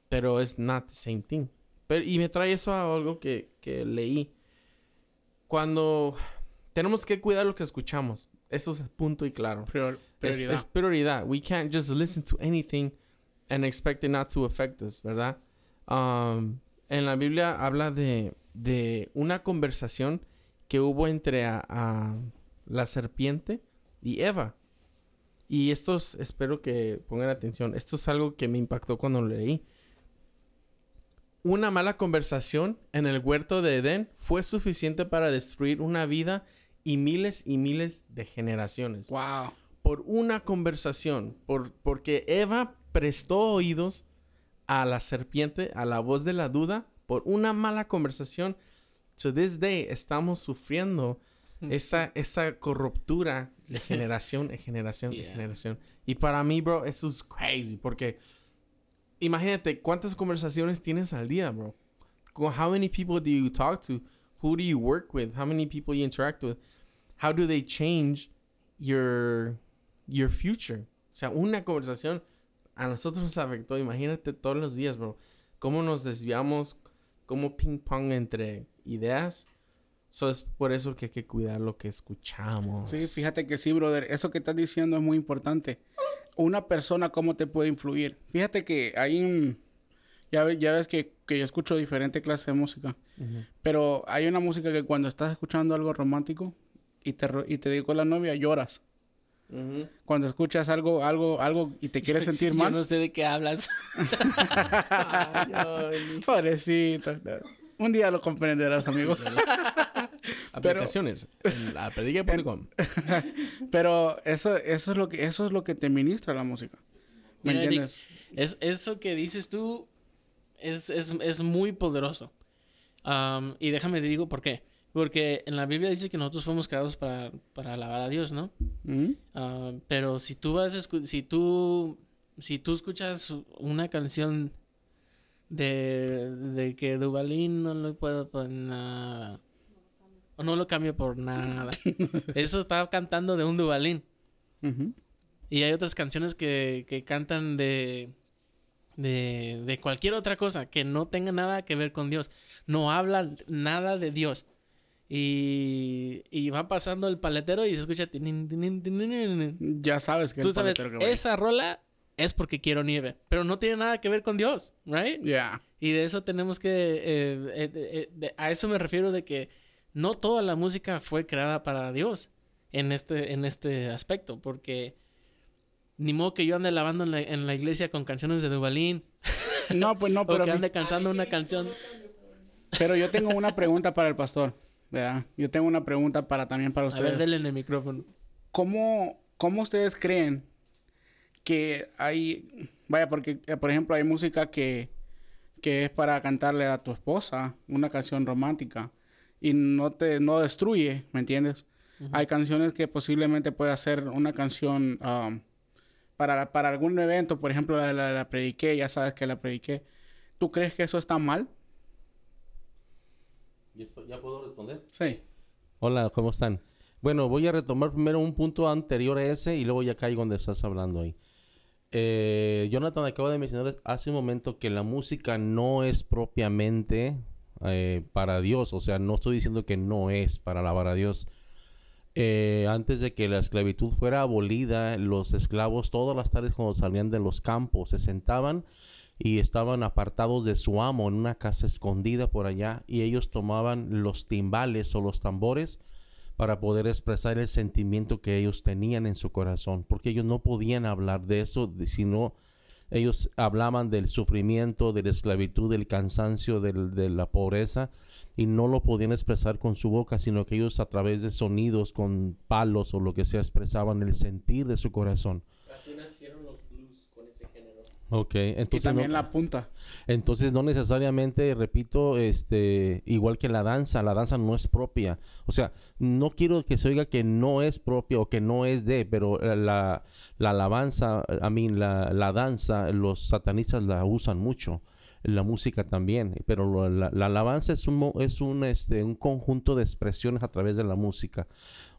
pero es not the same thing. Pero, y me trae eso a algo que, que leí. Cuando tenemos que cuidar lo que escuchamos, eso es punto y claro. Prior- Es, prioridad. es prioridad. We can't just listen to anything and expect it not to affect us, ¿verdad? Um, en la Biblia habla de, de una conversación que hubo entre a- a la serpiente y Eva. Y esto es- espero que pongan atención. Esto es algo que me impactó cuando lo leí. Una mala conversación en el huerto de Edén fue suficiente para destruir una vida y miles y miles de generaciones Wow. por una conversación, por, porque Eva prestó oídos a la serpiente, a la voz de la duda, por una mala conversación. To this day estamos sufriendo esa, esa corruptura de generación en generación en Yeah. generación. Y para mí, bro, eso es crazy, porque imagínate cuántas conversaciones tienes al día, bro. How many people do you talk to? Who do you work with? How many people you interact with? How do they change your, your future? O sea, una conversación a nosotros nos afectó. Imagínate todos los días, bro. Cómo nos desviamos, como ping pong entre ideas. So es por eso que hay que cuidar lo que escuchamos. Sí, fíjate que sí, brother. Eso que estás diciendo es muy importante. Una persona, ¿cómo te puede influir? Fíjate que hay un... Ya, ve- ya ves que, que yo escucho diferentes clases de música. Pero hay una música que cuando estás escuchando algo romántico y te, y te digo la novia, lloras. Cuando escuchas algo, algo, algo y te quieres sentir Yo mal. no sé de qué hablas. Ay. Pobrecito. Un día lo comprenderás, amigo. Aplicaciones. la. Pero eso, eso es lo que, eso es lo que te ministra la música. ¿Me Mira, Eric, entiendes? Es, eso que dices tú es, es, es muy poderoso. Y déjame te digo por qué. Porque en la Biblia dice que nosotros fuimos creados para, para alabar a Dios, ¿no? ¿Mm? Ah, pero si tú vas a si tú si tú escuchas una canción de, de que Duvalín no lo puedo por nada o no lo cambio por nada eso estaba cantando de un Duvalín Ujú. y hay otras canciones que, que cantan de, de de cualquier otra cosa que no tenga nada que ver con Dios no hablan nada de Dios y, y va pasando el paletero y se escucha tinin, tinin, tinin, tinin. Ya sabes que Tú el sabes, paletero que esa rola es porque quiero nieve, pero no tiene nada que ver con Dios, ¿right? Ya. Y de eso tenemos que, eh, eh, eh, de- a eso me refiero de que no toda la música fue creada para Dios en este, en este aspecto, porque ni modo que yo ande lavando en la, en la iglesia con canciones de Duvalín, No, pues no, o pero, que ande cantando una canción. pero yo tengo una pregunta para el pastor. ¿Verdad? Yo tengo una pregunta para también para A ver, ustedes. denle en el micrófono. ¿Cómo, ¿Cómo ustedes creen que hay... Vaya, porque, eh, por ejemplo, hay música que, que es para cantarle a tu esposa una canción romántica y no te no destruye, ¿me entiendes? Hay canciones que posiblemente puede ser una canción um, para, para algún evento, por ejemplo, la de la, la prediqué, ya sabes que la prediqué. ¿Tú crees que eso está mal? ¿Ya puedo responder? Sí. Hola, ¿cómo están? Bueno, voy a retomar primero un punto anterior a ese y luego ya caigo donde estás hablando ahí. Eh, Jonathan acaba de mencionar hace un momento que la música no es propiamente eh, para Dios, o sea, no estoy diciendo que no es para alabar a Dios. Eh, antes de que la esclavitud fuera abolida, los esclavos todas las tardes cuando salían de los campos se sentaban y estaban apartados de su amo en una casa escondida por allá y ellos tomaban los timbales o los tambores para poder expresar el sentimiento que ellos tenían en su corazón, porque ellos no podían hablar de eso, sino ellos hablaban del sufrimiento, de la esclavitud, del cansancio, del- de la pobreza, y no lo podían expresar con su boca, sino que ellos a través de sonidos, con palos o lo que sea, expresaban el sentir de su corazón. Así nacieron los Ok, Y entonces también no- la punta. entonces no necesariamente, repito, este, igual que la danza, la danza no es propia. O sea, no quiero que se oiga que no es propia o que no es de, pero la, la alabanza, a mí la, la danza, los satanistas la usan mucho. La música también, pero la, la alabanza es un, es un, este, un conjunto de expresiones a través de la música.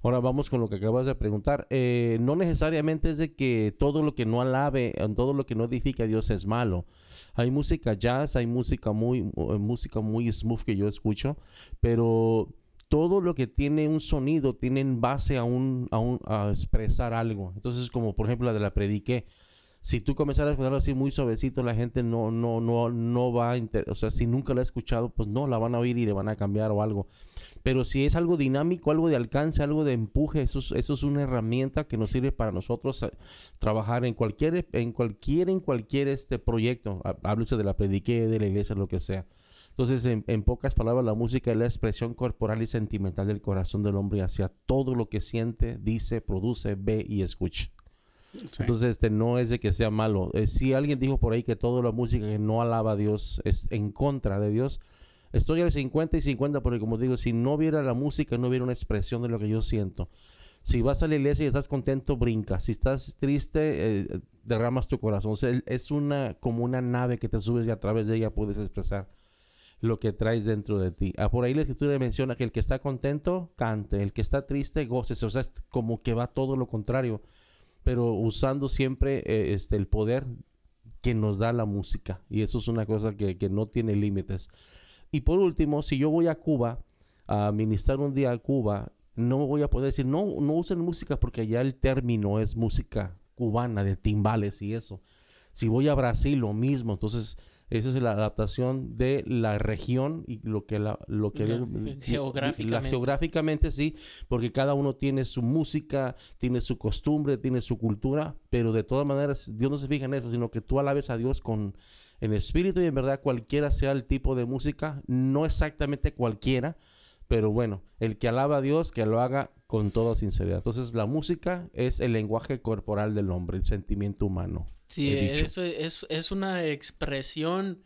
Ahora vamos con lo que acabas de preguntar. Eh, no necesariamente es de que todo lo que no alabe, eh, todo lo que no edifica a Dios es malo. Hay música jazz, hay música muy, eh, música muy smooth que yo escucho, pero todo lo que tiene un sonido tiene en base a un, a un, a expresar algo. Entonces, como por ejemplo la de la prediqué. Si tú comenzaras a escucharlo así muy suavecito, la gente no, no, no, no va a inter- o sea, si nunca la ha escuchado, pues no, la van a oír y le van a cambiar o algo. Pero si es algo dinámico, algo de alcance, algo de empuje, eso es, eso es una herramienta que nos sirve para nosotros eh, trabajar en cualquier, en cualquier, en cualquier este proyecto. Háblese de la prediqué, de la iglesia, lo que sea. Entonces, en, en pocas palabras, la música es la expresión corporal y sentimental del corazón del hombre hacia todo lo que siente, dice, produce, ve y escucha. Sí. Entonces, este no es de que sea malo. Eh, si alguien dijo por ahí que toda la música que no alaba a Dios es en contra de Dios, estoy al 50 y 50 porque como digo, si no viera la música, no hubiera una expresión de lo que yo siento. Si vas a la iglesia y estás contento, brinca. Si estás triste, eh, derramas tu corazón. Es una como una nave que te subes y a través de ella puedes expresar lo que traes dentro de ti. Ah, por ahí la escritura menciona que el que está contento, cante. El que está triste, gócese. O sea, es como que va todo lo contrario. Pero usando siempre eh, este, el poder que nos da la música. Y eso es una cosa que, que no tiene límites. Y por último, si yo voy a Cuba a ministrar un día a Cuba, no voy a poder decir, no, no usen música porque allá el término es música cubana de timbales y eso. Si voy a Brasil, lo mismo. Entonces, esa es la adaptación de la región y lo que la, lo que La- la- geográficamente. geográficamente sí, porque cada uno tiene su música, tiene su costumbre, tiene su cultura, pero de todas maneras Dios no se fija en eso, sino que tú alabes a Dios con en espíritu y en verdad cualquiera sea el tipo de música, no exactamente cualquiera, pero bueno, el que alaba a Dios, que lo haga con toda sinceridad. Entonces, la música es el lenguaje corporal del hombre, el sentimiento humano. Sí, eso es, es una expresión,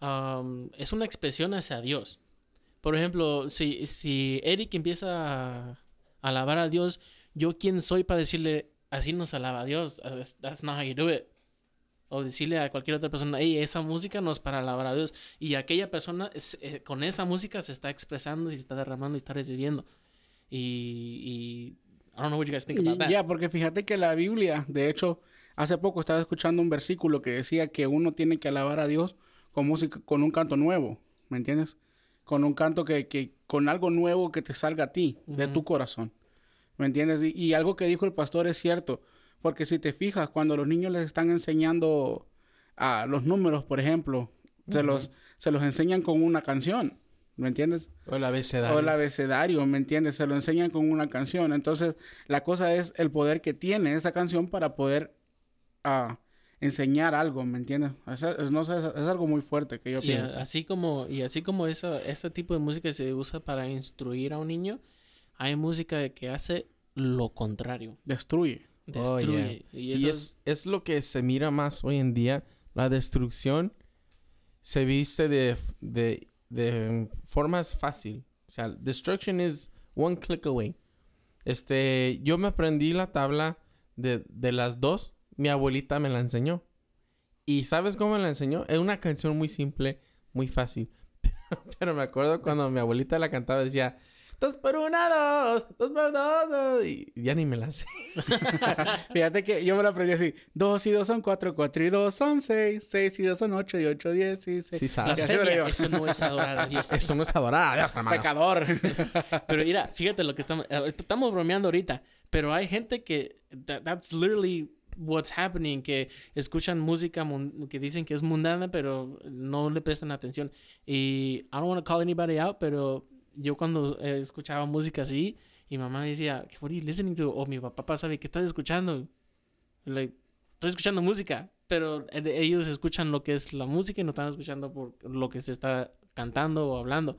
am, es una expresión hacia Dios. Por ejemplo, si, si Eric empieza a alabar a Dios, ¿yo quién soy para decirle, así nos alaba a Dios? That's, not how you do it. O decirle a cualquier otra persona, hey, esa música no es para alabar a Dios. Y aquella persona es- eh, con esa música se está expresando y se está derramando y está recibiendo. Y, y I don't know what you guys think about that. Ya, porque fíjate que la Biblia, de hecho, hace poco estaba escuchando un versículo que decía que uno tiene que alabar a Dios con música, con un canto nuevo, ¿me entiendes? Con un canto que, que con algo nuevo que te salga a ti, de tu corazón, ¿me entiendes? Y, y algo que dijo el pastor es cierto, porque si te fijas, cuando los niños les están enseñando a los números, por ejemplo, se, los, se los enseñan con una canción, ¿me entiendes? O el abecedario. O el abecedario, ¿me entiendes? Se lo enseñan con una canción. Entonces, la cosa es el poder que tiene esa canción para poder ah, enseñar algo, ¿me entiendes? Es, es- no sé, es, es algo muy fuerte que yo Sí, pienso. a- así como, y así como esa, ese tipo de música se usa para instruir a un niño, hay música que hace lo contrario. Destruye. Oh, Destruye. yeah. Y es, es lo que se mira más hoy en día. La destrucción se viste de, de, de formas fácil. O sea, destruction is one click away. Este, yo me aprendí la tabla de, de las dos. Mi abuelita me la enseñó. ¿Y sabes cómo me la enseñó? Es una canción muy simple, muy fácil. Pero me acuerdo cuando mi abuelita la cantaba, decía... Dos por una, dos, dos por dos, dos", Y ya ni me la sé. Fíjate que yo me lo aprendí así. Dos y dos son cuatro, cuatro y dos son seis. Seis y dos son ocho y ocho diez y seis. Sí sabes. Eso no es adorar a Dios. Eso no es adorar a Dios, hermano. Pecador. Pero mira, fíjate lo que estamos, estamos bromeando ahorita, pero hay gente que, that- that's literally what's happening, que escuchan música que dicen que es mundana, pero no le prestan atención. Y I don't want to call anybody out, pero yo cuando eh, escuchaba música así, mi mamá decía, what are you listening to? O mi papá sabe, ¿qué estás escuchando? Like, estoy escuchando música, pero ellos escuchan lo que es la música y no están escuchando por lo que se está cantando o hablando.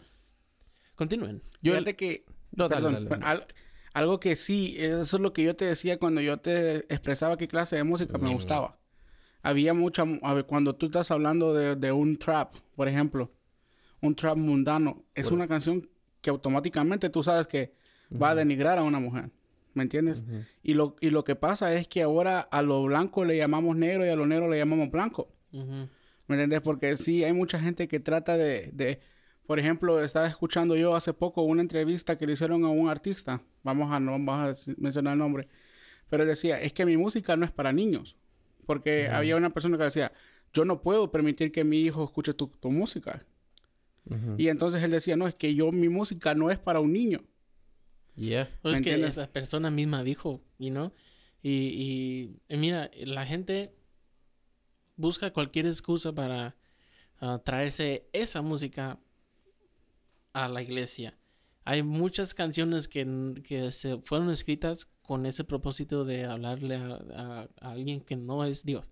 Continúen. Yo- Fíjate que No, dale, Perdón, dale, dale. al- algo que sí, eso es lo que yo te decía cuando yo te expresaba qué clase de música me gustaba. Había mucha, mu- a ver, cuando tú estás hablando de, de un trap, por ejemplo, un trap mundano, es una canción que automáticamente tú sabes que va a denigrar a una mujer, ¿me entiendes? y, lo, y lo que pasa es que ahora a lo blanco le llamamos negro y a lo negro le llamamos blanco. ¿Me entiendes? Porque sí, hay mucha gente que trata de, de- por ejemplo, estaba escuchando yo hace poco una entrevista que le hicieron a un artista, vamos a no vamos a mencionar el nombre, pero él decía, es que mi música no es para niños, porque había una persona que decía, yo no puedo permitir que mi hijo escuche tu, tu música. Y entonces él decía, no, es que yo, mi música no es para un niño. Yeah. Pues ¿Me es que esa persona misma dijo, you know? Y, y, y mira, la gente busca cualquier excusa para ah, traerse esa música a la iglesia. Hay muchas canciones que, que se fueron escritas con ese propósito de hablarle a, a- a alguien que no es Dios.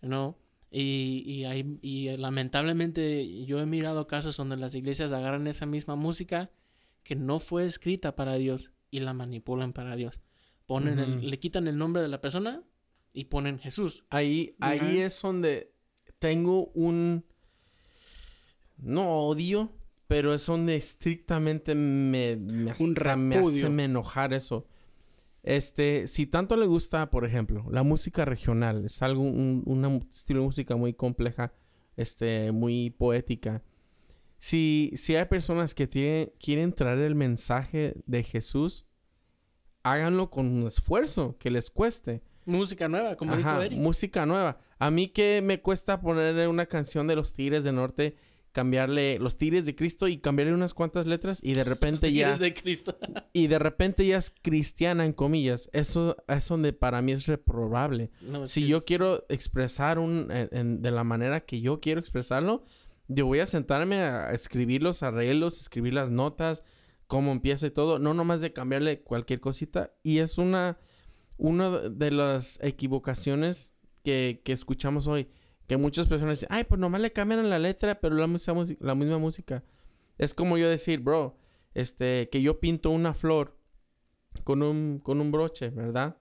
¿No? Y, y, hay, y lamentablemente yo he mirado casos donde las iglesias agarran esa misma música que no fue escrita para Dios y la manipulan para Dios. Ponen el- le quitan el nombre de la persona y ponen Jesús. Ahí, ahí es donde tengo un... No odio, pero es donde estrictamente me, me, hasta Un me hace me enojar eso. Este, si tanto le gusta, por ejemplo, la música regional, es algo, un una estilo de música muy compleja, este, muy poética. Si, si hay personas que tienen, quieren traer el mensaje de Jesús, háganlo con un esfuerzo, que les cueste. Música nueva, como dijo Ajá, Eric. música nueva. A mí que me cuesta poner una canción de los Tigres del Norte cambiarle los tigres de Cristo y cambiarle unas cuantas letras y de repente ya de Cristo. y de repente ya es cristiana en comillas. Eso es donde para mí es reprobable. No, si yo quiero expresar un en- en- de la manera que yo quiero expresarlo, yo voy a sentarme a escribir los arreglos, escribir las notas, cómo empieza y todo, no nomás de cambiarle cualquier cosita y es una una de las equivocaciones que, que escuchamos hoy, que muchas personas dicen, ay, pues nomás le cambian la letra, pero la misma, la misma música. Es como yo decir, bro, este, que yo pinto una flor con un, con un broche, ¿verdad?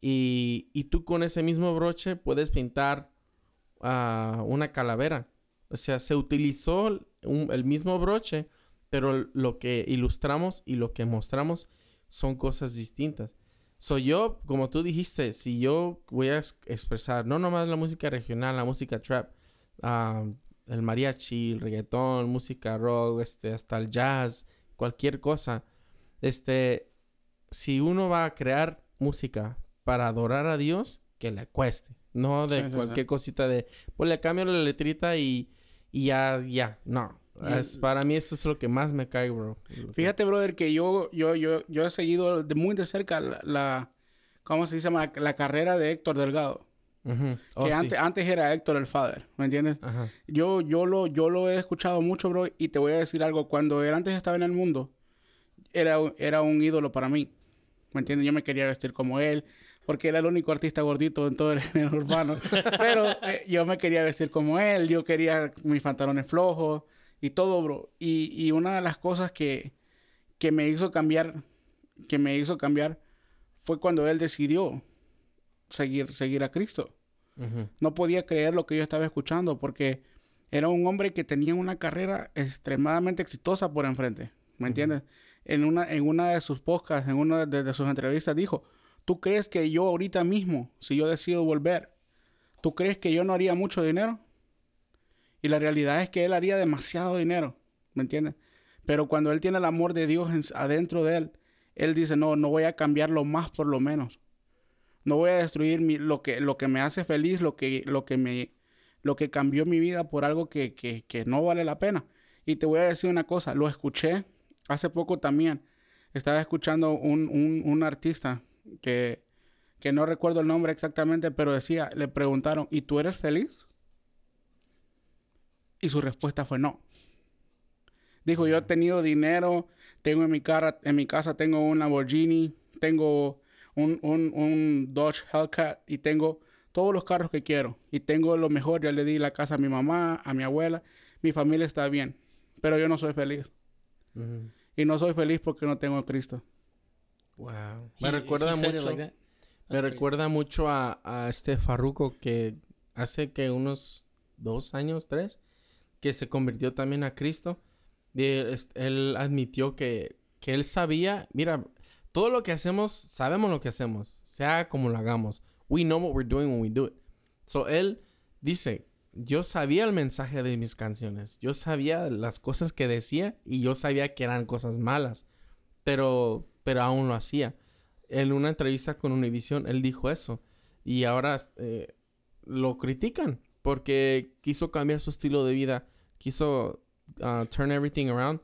Y, y tú con ese mismo broche puedes pintar ah, una calavera. O sea, se utilizó el mismo broche, pero lo que ilustramos y lo que mostramos son cosas distintas. Soy yo, como tú dijiste, si yo voy a es- expresar no nomás la música regional, la música trap, ah, el mariachi, el reggaetón, música rock, este, hasta el jazz, cualquier cosa, este, si uno va a crear música para adorar a Dios, que le cueste, no de Sí, sí, sí. cualquier cosita de, pues le cambio la letrita y, y ya, ya, no. Y- Es- para mí eso es lo que más me cae, bro. Fíjate, brother, que yo, yo, yo, yo he seguido de muy de cerca la, la- ¿cómo se dice? La, la carrera de Héctor Delgado. Ujú. Oh, que sí, antes, antes era Héctor el Father, ¿me entiendes? Ajá. Yo, yo, lo, yo lo he escuchado mucho, bro, y te voy a decir algo. Cuando él antes estaba en el mundo, era, era un ídolo para mí. ¿Me entiendes? Yo me quería vestir como él, porque era el único artista gordito en todo el género urbano. Pero eh, yo me quería vestir como él, yo quería mis pantalones flojos y todo, bro. Y, y una de las cosas que, que me hizo cambiar, que me hizo cambiar, fue cuando él decidió seguir, seguir a Cristo no podía creer lo que yo estaba escuchando porque era un hombre que tenía una carrera extremadamente exitosa por enfrente, ¿me entiendes? En una, en una de sus podcasts, en una de, de sus entrevistas dijo, ¿tú crees que yo ahorita mismo, si yo decido volver, ¿tú crees que yo no haría mucho dinero? Y la realidad es que él haría demasiado dinero, ¿me entiendes? Pero cuando él tiene el amor de Dios en- adentro de él, él dice, no, no voy a cambiarlo más por lo menos. No voy a destruir lo, que, lo que me hace feliz, lo que, lo que, me, lo que cambió mi vida por algo que, que, que no vale la pena. Y te voy a decir una cosa, lo escuché hace poco también. Estaba escuchando un, un, un artista que, que no recuerdo el nombre exactamente, pero decía, le preguntaron, ¿y tú eres feliz? Y su respuesta fue no. Dijo, yo he tenido dinero, tengo en mi, cara, en mi casa, tengo un Lamborghini, tengo un, un, un Dodge Hellcat y tengo todos los carros que quiero. Y tengo lo mejor, ya le di la casa a mi mamá, a mi abuela, mi familia está bien, pero yo no soy feliz. Y no soy feliz porque no tengo a Cristo. Wow. Me recuerda he mucho. like me crazy. recuerda mucho a, a este Farruko que hace que unos dos años, tres, que se convirtió también a Cristo. Él admitió que, que él sabía, mira, todo lo que hacemos, sabemos lo que hacemos, sea como lo hagamos. We know what we're doing when we do it. So él dice, yo sabía el mensaje de mis canciones, yo sabía las cosas que decía y yo sabía que eran cosas malas, pero, pero aún lo hacía. En una entrevista con Univision, él dijo eso. Y ahora eh, lo critican porque quiso cambiar su estilo de vida, quiso uh, turn everything around.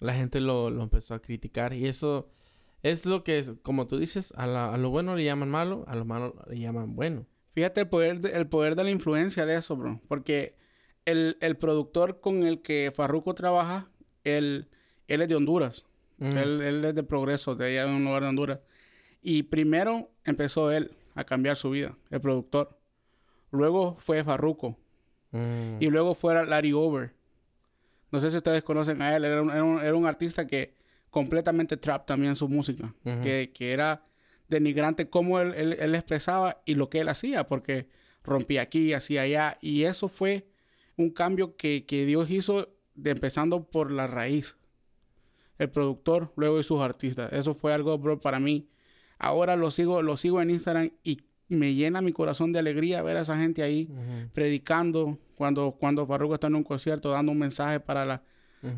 La gente lo, lo empezó a criticar y eso es lo que es, como tú dices, a, la- a lo bueno le llaman malo, a lo malo le llaman bueno. Fíjate el poder de, el poder de la influencia de eso, bro. Porque el, el productor con el que Farruko trabaja, él, él es de Honduras. Ujú. Él, él es de Progreso, de allá de un lugar de Honduras. Y primero empezó él a cambiar su vida, el productor. Luego fue Farruko. Mm. Y luego fuera Larry Over. No sé si ustedes conocen a él. Era un, era un- era un artista que completamente trap también su música. Que, que era denigrante cómo él, él- él expresaba y lo que él hacía. Porque rompía aquí, hacía allá. Y eso fue un cambio que, que Dios hizo de, empezando por la raíz. El productor, luego y sus artistas. Eso fue algo, bro, para mí. Ahora lo sigo, lo sigo en Instagram y me llena mi corazón de alegría ver a esa gente ahí predicando cuando, cuando Farruko está en un concierto dando un mensaje para la,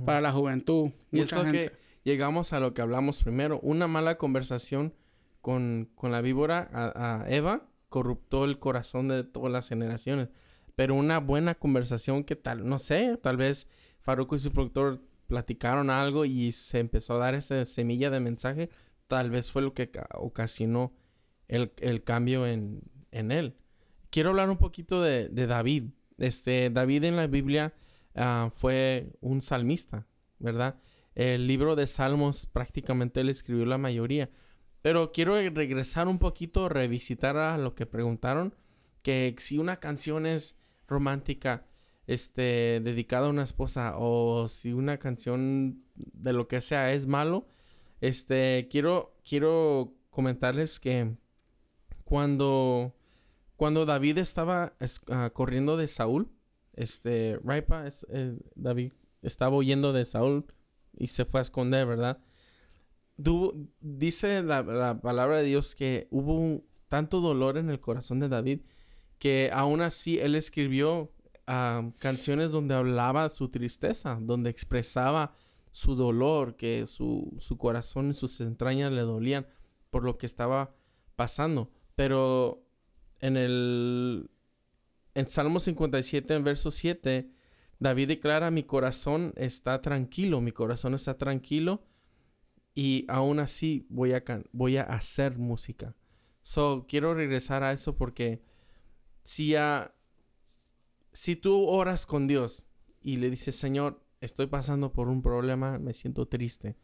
para la juventud. Y Mucha eso gente. que llegamos a lo que hablamos primero. Una mala conversación con, con la víbora, a, a Eva, corruptó el corazón de todas las generaciones. pero una buena conversación que tal, no sé, tal vez Faruco y su productor platicaron algo y se empezó a dar esa semilla de mensaje, tal vez fue lo que ocasionó el, cambio en, él. Quiero hablar un poquito de, David. Este, David en la Biblia ah, fue un salmista, ¿verdad? El libro de Salmos prácticamente él escribió la mayoría. Pero quiero regresar un poquito, revisitar a lo que preguntaron, que si una canción es romántica, este, dedicada a una esposa, o si una canción de lo que sea es malo, este, quiero, quiero comentarles que cuando, cuando David estaba ah, corriendo de Saúl, este, Raipa, eh, David estaba huyendo de Saúl y se fue a esconder, ¿verdad? dice la, palabra de Dios que hubo tanto dolor en el corazón de David que aún así él escribió ah, canciones donde hablaba su tristeza, donde expresaba su dolor, que su, su corazón y sus entrañas le dolían por lo que estaba pasando. Pero en el en Salmo 57, en verso 7, David declara, mi corazón está tranquilo, mi corazón está tranquilo y aún así voy a, voy a hacer música. So, quiero regresar a eso porque si, si tú oras con Dios y le dices, Señor, estoy pasando por un problema, me siento triste.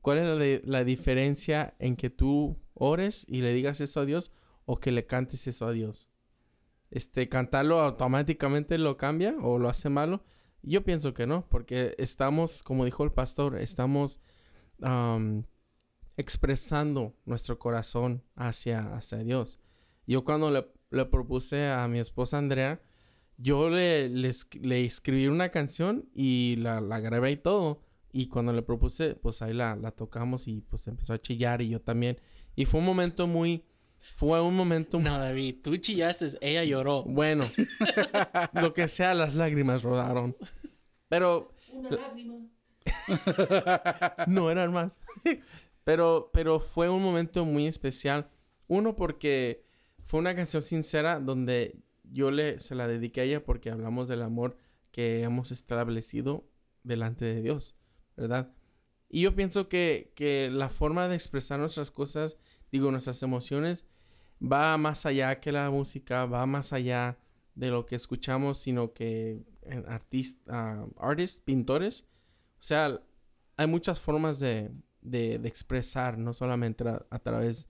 ¿Cuál es la, diferencia en que tú ores y le digas eso a Dios o que le cantes eso a Dios? Este, cantarlo automáticamente lo cambia o lo hace malo. Yo pienso que no, porque estamos, como dijo el pastor, estamos expresando nuestro corazón hacia, hacia Dios. Yo cuando le, le propuse a mi esposa Andrea, yo le, le, escribí una canción y la, la, grabé y todo. Y cuando le propuse, pues ahí la, la, tocamos y pues empezó a chillar y yo también. Y fue un momento muy... Fue un momento... No, David, tú chillaste, ella lloró. Bueno, lo que sea, las lágrimas rodaron. Pero... Una lágrima. no eran más. pero, pero fue un momento muy especial. Uno porque fue una canción sincera donde yo le, se la dediqué a ella porque hablamos del amor que hemos establecido delante de Dios, ¿verdad? Y yo pienso que, que la forma de expresar nuestras cosas, digo, nuestras emociones, va más allá que la música, va más allá de lo que escuchamos, sino que artistas, artists, pintores, o sea, hay muchas formas de, de, expresar, no solamente a través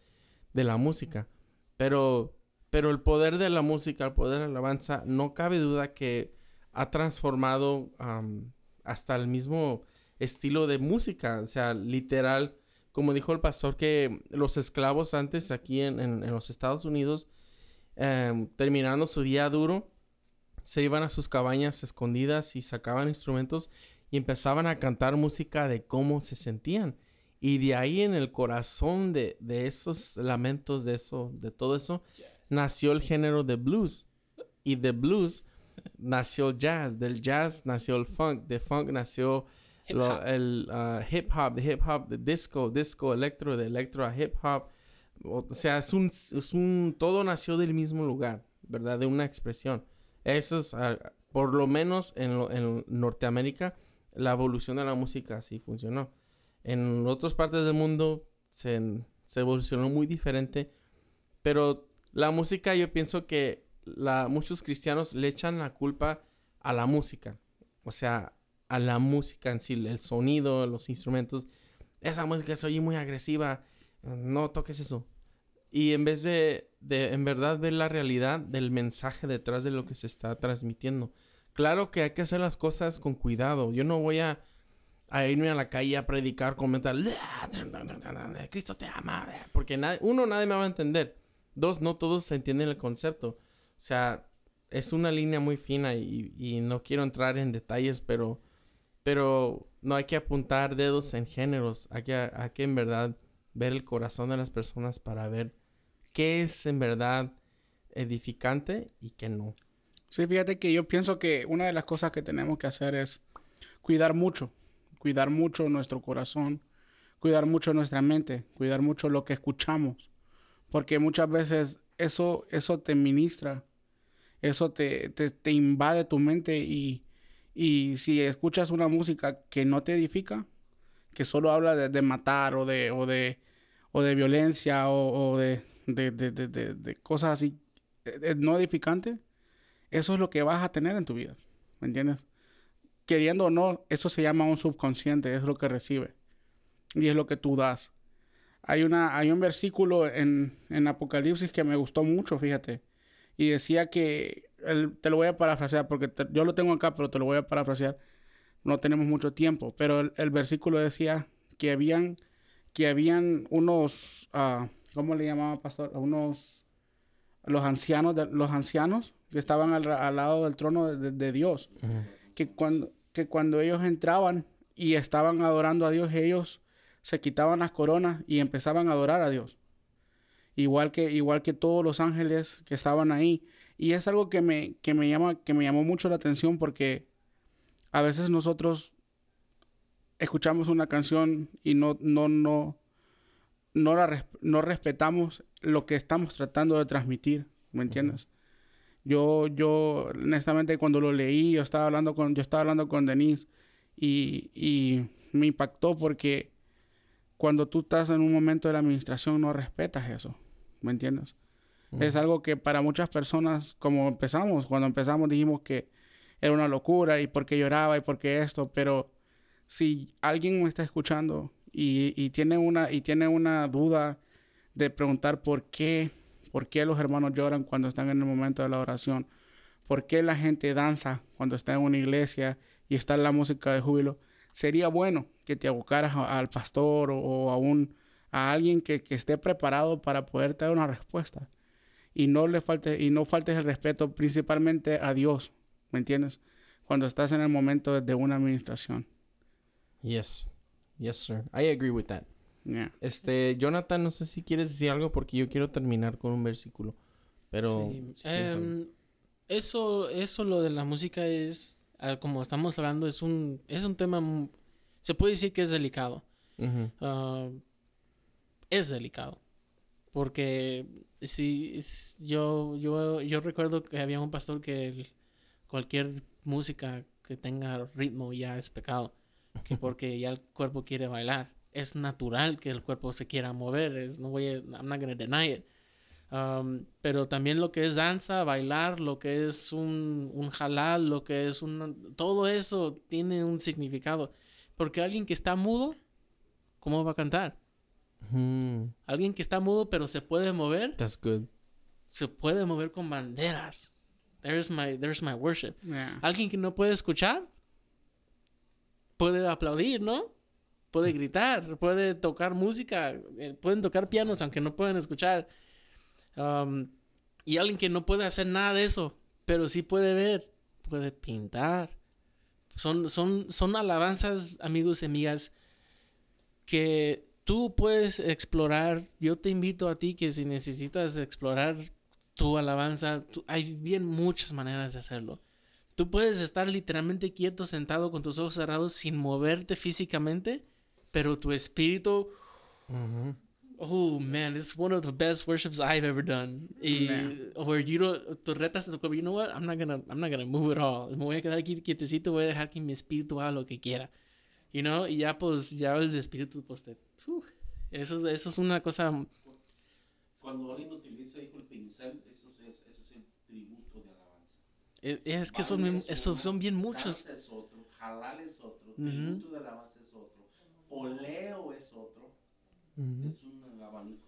de la música, pero pero el poder de la música, el poder de la alabanza, no cabe duda que ha transformado hasta el mismo estilo de música. O sea, literal, como dijo el pastor, que los esclavos antes aquí en, los Estados Unidos, em, terminando su día duro, se iban a sus cabañas escondidas y sacaban instrumentos y empezaban a cantar música de cómo se sentían. Y de ahí en el corazón de, de esos lamentos, de eso, de todo eso, nació el género de blues. Y de blues nació el jazz. Del jazz nació el funk. De funk nació el uh, hip hop. De hip hop, de disco. Disco, electro. De electro a hip hop. O sea, es un, es un. Todo nació del mismo lugar, ¿verdad? De una expresión. Eso es, uh, por lo menos en, en Norteamérica, la evolución de la música así funcionó. En otras partes del mundo se, se evolucionó muy diferente. Pero la música, yo pienso que la, muchos cristianos le echan la culpa a la música. O sea, a la música en sí, el sonido, los instrumentos. Esa música se oye muy agresiva. No toques eso. Y en vez de, de en verdad ver la realidad del mensaje detrás de lo que se está transmitiendo. Claro que hay que hacer las cosas con cuidado. Yo no voy a, a irme a la calle a predicar, comentar, Cristo te ama. Porque uno, nadie me va a entender. Dos, no todos entienden el concepto. O sea, es una línea muy fina y, no quiero entrar en detalles, pero, pero no hay que apuntar dedos en géneros. Hay que, hay que en verdad ver el corazón de las personas para ver qué es en verdad edificante y qué no. Sí, fíjate que yo pienso que una de las cosas que tenemos que hacer es cuidar mucho, cuidar mucho nuestro corazón, cuidar mucho nuestra mente, cuidar mucho lo que escuchamos. Porque muchas veces eso, eso te ministra eso te, te, te invade tu mente y, y si escuchas una música que no te edifica, que solo habla de, matar o de, o de, o de violencia o, o de, de, de, cosas así eh, eh, no edificantes, eso es lo que vas a tener en tu vida. ¿Me entiendes? Queriendo o no, eso se llama un subconsciente, es lo que recibe. Y es lo que tú das. Hay, una, hay un versículo en, en Apocalipsis que me gustó mucho, fíjate. Y decía que, el- te lo voy a parafrasear, porque te- yo lo tengo acá, pero te lo voy a parafrasear. No tenemos mucho tiempo, pero el, el versículo decía que habían, que habían unos, ah, ¿cómo le llamaba pastor? Unos, los ancianos, de, los ancianos que estaban al, al lado del trono de, de- de Dios. Que cuando, que cuando ellos entraban y estaban adorando a Dios, ellos se quitaban las coronas y empezaban a adorar a Dios. Igual que, igual que todos los ángeles que estaban ahí. Y es algo que me, que me llama, que me llamó mucho la atención porque a veces nosotros escuchamos una canción y no, no, no, no, la no respetamos lo que estamos tratando de transmitir, ¿me entiendes? Yo, yo, honestamente, cuando lo leí, yo estaba hablando con, yo estaba hablando con Denise y, y me impactó porque cuando tú estás en un momento de la administración no respetas eso, ¿me entiendes? Es algo que para muchas personas, como empezamos, cuando empezamos dijimos que era una locura y por qué lloraba y por qué esto, pero si alguien me está escuchando y, y tiene una y tiene una duda de preguntar por qué, por qué los hermanos lloran cuando están en el momento de la oración, por qué la gente danza cuando está en una iglesia y está la música de júbilo, sería bueno que te abocaras al pastor o, o a un a alguien que, que esté preparado para poder dar una respuesta y no le falte y no faltes el respeto principalmente a Dios, ¿me entiendes? Cuando estás en el momento de, una administración. Yes. Yes, sir. I agree with that. Yeah. Este, Jonathan, no sé si quieres decir algo porque yo quiero terminar con un versículo. Pero Sí, si algo. em, eso, eso lo de la música es, como estamos hablando, es un, es un tema, se puede decir que es delicado. Ujú. Ah, es delicado. Porque si yo, yo, yo recuerdo que había un pastor que el- cualquier música que tenga ritmo ya es pecado. Que porque ya el cuerpo quiere bailar. Es natural que el cuerpo se quiera mover. Es, no voy a, I'm not gonna deny it. Um, pero también lo que es danza, bailar, lo que es un, un halal, lo que es un... Todo eso tiene un significado. Porque alguien que está mudo, ¿cómo va a cantar? Alguien que está mudo pero se puede mover, That's good. se puede mover con banderas. There's my, there's my worship. Yeah. Alguien que no puede escuchar, puede aplaudir, ¿no? Puede gritar, puede tocar música, eh, pueden tocar pianos aunque no pueden escuchar. Um, y alguien que no puede hacer nada de eso, pero sí puede ver, puede pintar. Son, son, son alabanzas, amigos y amigas, que tú puedes explorar. Yo te invito a ti que si necesitas explorar tu alabanza, tú- hay bien muchas maneras de hacerlo. Tú puedes estar literalmente quieto, sentado con tus ojos cerrados, sin moverte físicamente, pero tu espíritu, Ujú. oh man, it's one of the best worships I've ever done. Y Yeah. where you don't, tú retas tu cuerpo, you know what, I'm not gonna, I'm not gonna move at all. Me voy a quedar aquí quietecito, voy a dejar que mi espíritu haga lo que quiera. You know, y ya pues, ya el espíritu, pues te, uf, eso, eso es una cosa Cuando alguien utiliza hijo, el pincel, eso es, eso es el tributo de alabanza. Es, es que son, es uno, son bien muchos. es otro, es otro, tributo de alabanza es otro, oleo es otro. Es un abanico.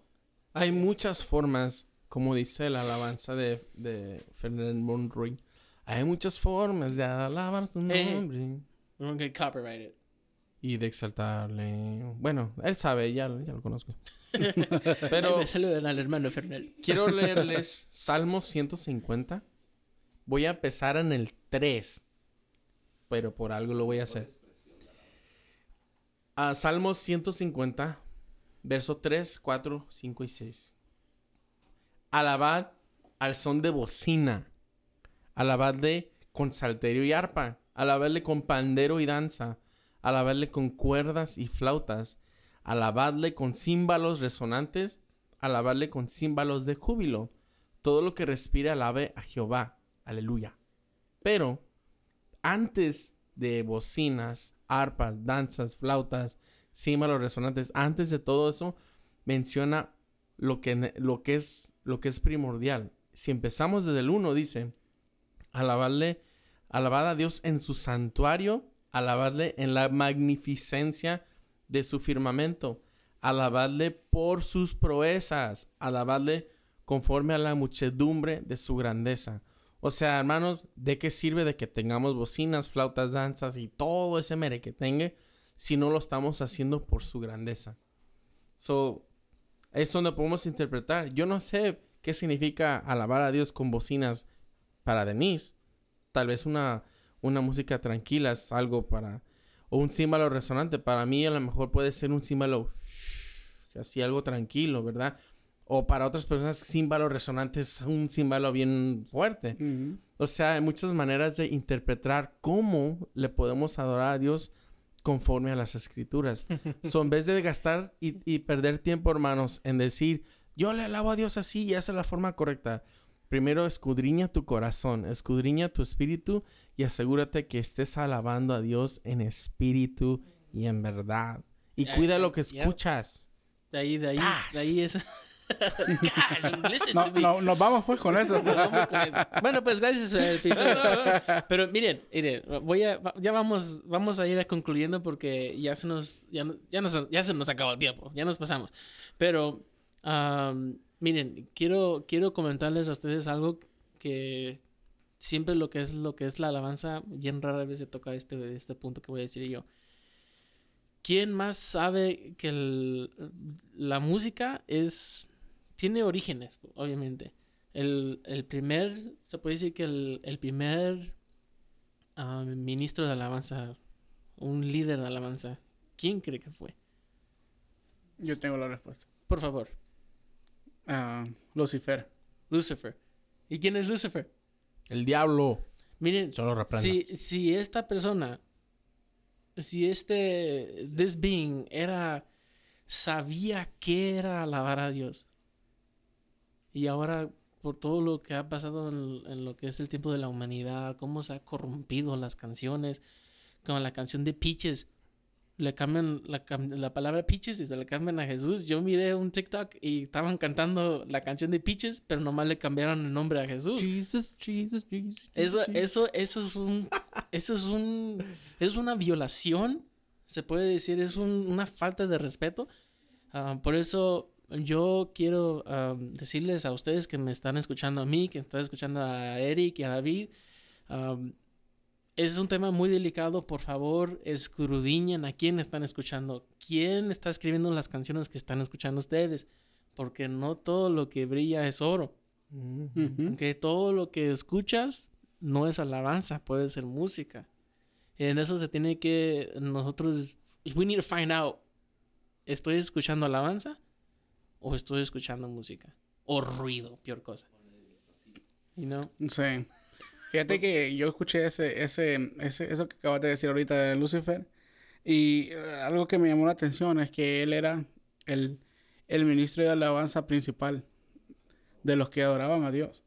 Hay muchas formas, como dice la alabanza de, de Fernand Monroy. Hay muchas formas de alabar su Eh. nombre get copyrighted. Y de exaltarle. Bueno, él sabe, ya, ya lo conozco. Pero Pero me saludan al hermano Fernel. quiero leerles Salmo 150. Voy a empezar en el 3. Pero por algo lo voy a hacer. A Salmo 150, verso 3, 4, 5 y 6. Alabad al son de bocina. Alabadle con salterio y arpa. Alabadle con pandero y danza. Alabadle con cuerdas y flautas. Alabadle con címbalos resonantes. Alabadle con címbalos de júbilo. Todo lo que respire alabe a Jehová. Aleluya. Pero antes de bocinas, arpas, danzas, flautas, címbalos resonantes, antes de todo eso, menciona lo que, lo que, es, lo que es primordial. Si empezamos desde el 1, dice, alabarle, alabad a Dios en su santuario, alabarle en la magnificencia de su firmamento, alabarle por sus proezas, alabarle conforme a la muchedumbre de su grandeza. O sea, hermanos, ¿de qué sirve de que tengamos bocinas, flautas, danzas y todo ese mere que tenga si no lo estamos haciendo por su grandeza? So, es donde podemos interpretar. Yo no sé qué significa alabar a Dios con bocinas para Denise. Tal vez una, una música tranquila es algo para... O un símbolo resonante. Para mí a lo mejor puede ser un símbolo así algo tranquilo, ¿verdad? O para otras personas, símbolo resonante es un símbolo bien fuerte. O sea, hay muchas maneras de interpretar cómo le podemos adorar a Dios conforme a las escrituras. so, en vez de gastar y, y, perder tiempo, hermanos, en decir, yo le alabo a Dios así y esa es la forma correcta. Primero escudriña tu corazón, escudriña tu espíritu y asegúrate que estés alabando a Dios en espíritu y en verdad. Y cuida lo que escuchas. De ahí, de ahí, de ahí es... no, no, nos vamos pues con eso. bueno, pues gracias al episodio. Pero miren, miren, voy a, ya vamos, vamos a ir concluyendo porque ya se nos, ya, ya, nos, ya se nos acabó el tiempo, ya nos pasamos. Pero, um, miren, quiero, quiero comentarles a ustedes algo que siempre lo que es lo que es la alabanza, bien rara vez se toca este, este punto que voy a decir yo. ¿Quién más sabe que el, la música es tiene orígenes, obviamente. El, el, primer, se puede decir que el, el primer uh, ministro de alabanza, un líder de alabanza, ¿quién cree que fue? Yo tengo la respuesta. Por favor. Uh, Lucifer. Lucifer. ¿Y quién es Lucifer? El diablo. Miren, Solo si, si esta persona, si este, this being era, sabía que era alabar a Dios, y ahora, por todo lo que ha pasado en, lo que es el tiempo de la humanidad, cómo se ha corrompido las canciones, como la canción de Peaches, le cambian la, la, palabra Peaches y se le cambian a Jesús. Yo miré un TikTok y estaban cantando la canción de Peaches, pero nomás le cambiaron el nombre a Jesús. Jesus, Jesus, Jesus. Eso, eso, eso es un, eso es un, es una violación, se puede decir, es un, una falta de respeto. Ah, por eso yo quiero decirles a ustedes que me están escuchando a mí, que están escuchando a Eric y a David. Es un tema muy delicado, por favor, escrudiñen a quién están escuchando, quién está escribiendo las canciones que están escuchando ustedes, porque no todo lo que brilla es oro. Que todo lo que escuchas no es alabanza, puede ser música. En eso se tiene que nosotros we need to find out. ¿Estoy escuchando alabanza? o estoy escuchando música o ruido, peor cosa. You know? Sí. Fíjate que yo escuché ese, ese, ese, eso que acabas de decir ahorita de Lucifer. Y eh, algo que me llamó la atención es que él era el, el ministro de alabanza principal de los que adoraban a Dios.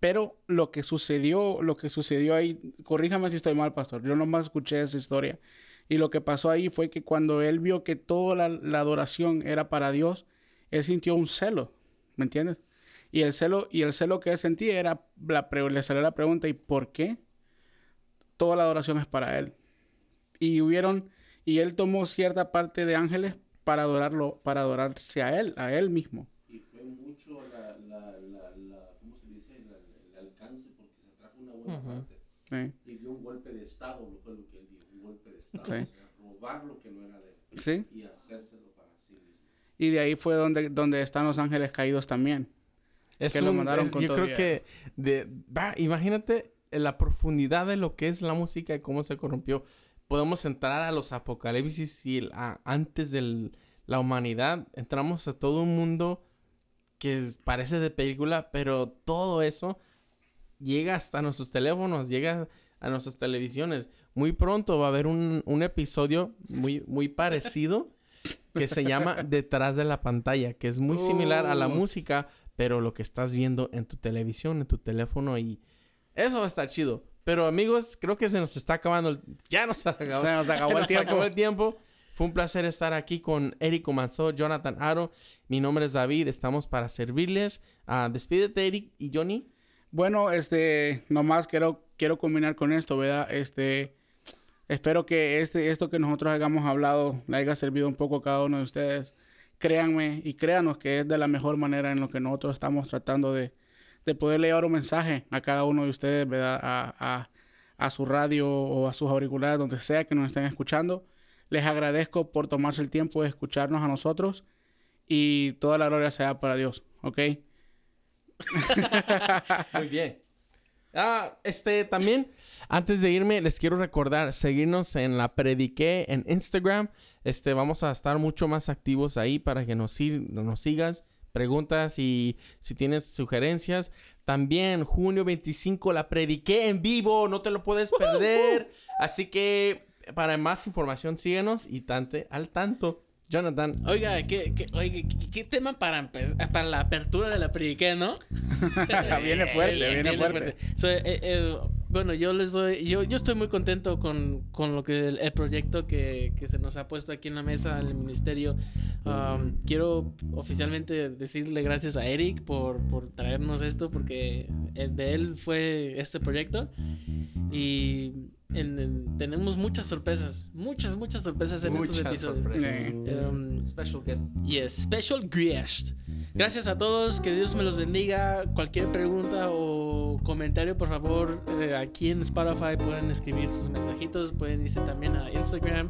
Pero lo que sucedió, lo que sucedió ahí, corríjame si estoy mal, pastor. Yo nomás escuché esa historia. Y lo que pasó ahí fue que cuando él vio que toda la, la adoración era para Dios, él sintió un celo, ¿me entiendes? Y el celo, y el celo que él sentía era, la, le salió la pregunta, ¿y por qué? Toda la adoración es para él. Y hubieron, y él tomó cierta parte de ángeles para adorarlo, para adorarse a él, a él mismo. Y fue mucho la, la, la, ¿cómo se dice? el alcance, porque se trajo una buena parte. Sí. Y dio un golpe de estado, lo fue lo que él dijo, un golpe de estado. Sí. O sea, robar lo que no era de él. Sí. Y hacérselo y de ahí fue donde, donde están los ángeles caídos también. Es que lo mandaron con yo creo que de, imagínate la profundidad de lo que es la música y cómo se corrompió. Podemos entrar a los apocalipsis y antes de la humanidad entramos a todo un mundo que parece de película, pero todo eso llega hasta nuestros teléfonos, llega a nuestras televisiones. Muy pronto va a haber un, un episodio muy, muy parecido que se llama Detrás de la pantalla, que es muy similar a la música, pero lo que estás viendo en tu televisión, en tu teléfono y Eso va a estar chido. Pero amigos, creo que se nos está acabando. el- Ya nos acabó, Se nos acabó el tiempo. acabó el tiempo. Fue un placer estar aquí con Eric Manzó, Jonathan Aro. Mi nombre es David. Estamos para servirles. Ah, despídete, Eric y Johnny. Bueno, este, nomás quiero, quiero culminar con esto, ¿verdad? Este, espero que este, esto que nosotros hayamos hablado le haya servido un poco a cada uno de ustedes. Créanme y créanos que es de la mejor manera en lo que nosotros estamos tratando de, de poder llevar un mensaje a cada uno de ustedes, ¿verdad? A, a, a su radio o a sus auriculares, donde sea que nos estén escuchando. Les agradezco por tomarse el tiempo de escucharnos a nosotros y toda la gloria sea para Dios, ¿ok? Muy bien. Ah, este también, antes de irme, les quiero recordar seguirnos en la Prediqué en Instagram. Este, vamos a estar mucho más activos ahí para que nos, nos sigas, preguntas y si tienes sugerencias. También, junio 25, la Prediqué en vivo, no te lo puedes perder. Así que, para más información, síguenos y tante al tanto. Jonathan. Oiga, ¿qué, qué, oiga, ¿qué, qué tema para, para la apertura de la prediqué, no? viene fuerte, Eh, viene, fuerte. So, eh, eh, bueno, yo les doy, yo, yo estoy muy contento con, con lo que el, el proyecto que, que se nos ha puesto aquí en la mesa, en el ministerio. Um, quiero oficialmente decirle gracias a Eric por, por traernos esto, porque el de él fue este proyecto. Y en- en- tenemos muchas sorpresas, muchas, muchas sorpresas en estos episodios. sorpresas. Eh, Um, Special guest. Yes, special guest. Gracias a todos, que Dios me los bendiga. Cualquier pregunta o comentario, por favor, eh, aquí en Spotify pueden escribir sus mensajitos, pueden irse también a Instagram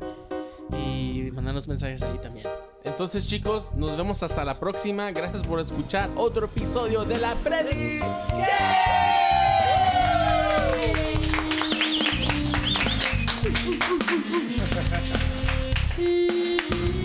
y mandarnos mensajes ahí también. Entonces, chicos, nos vemos hasta la próxima. Gracias por escuchar otro episodio de la Prediqué. Uh, uh.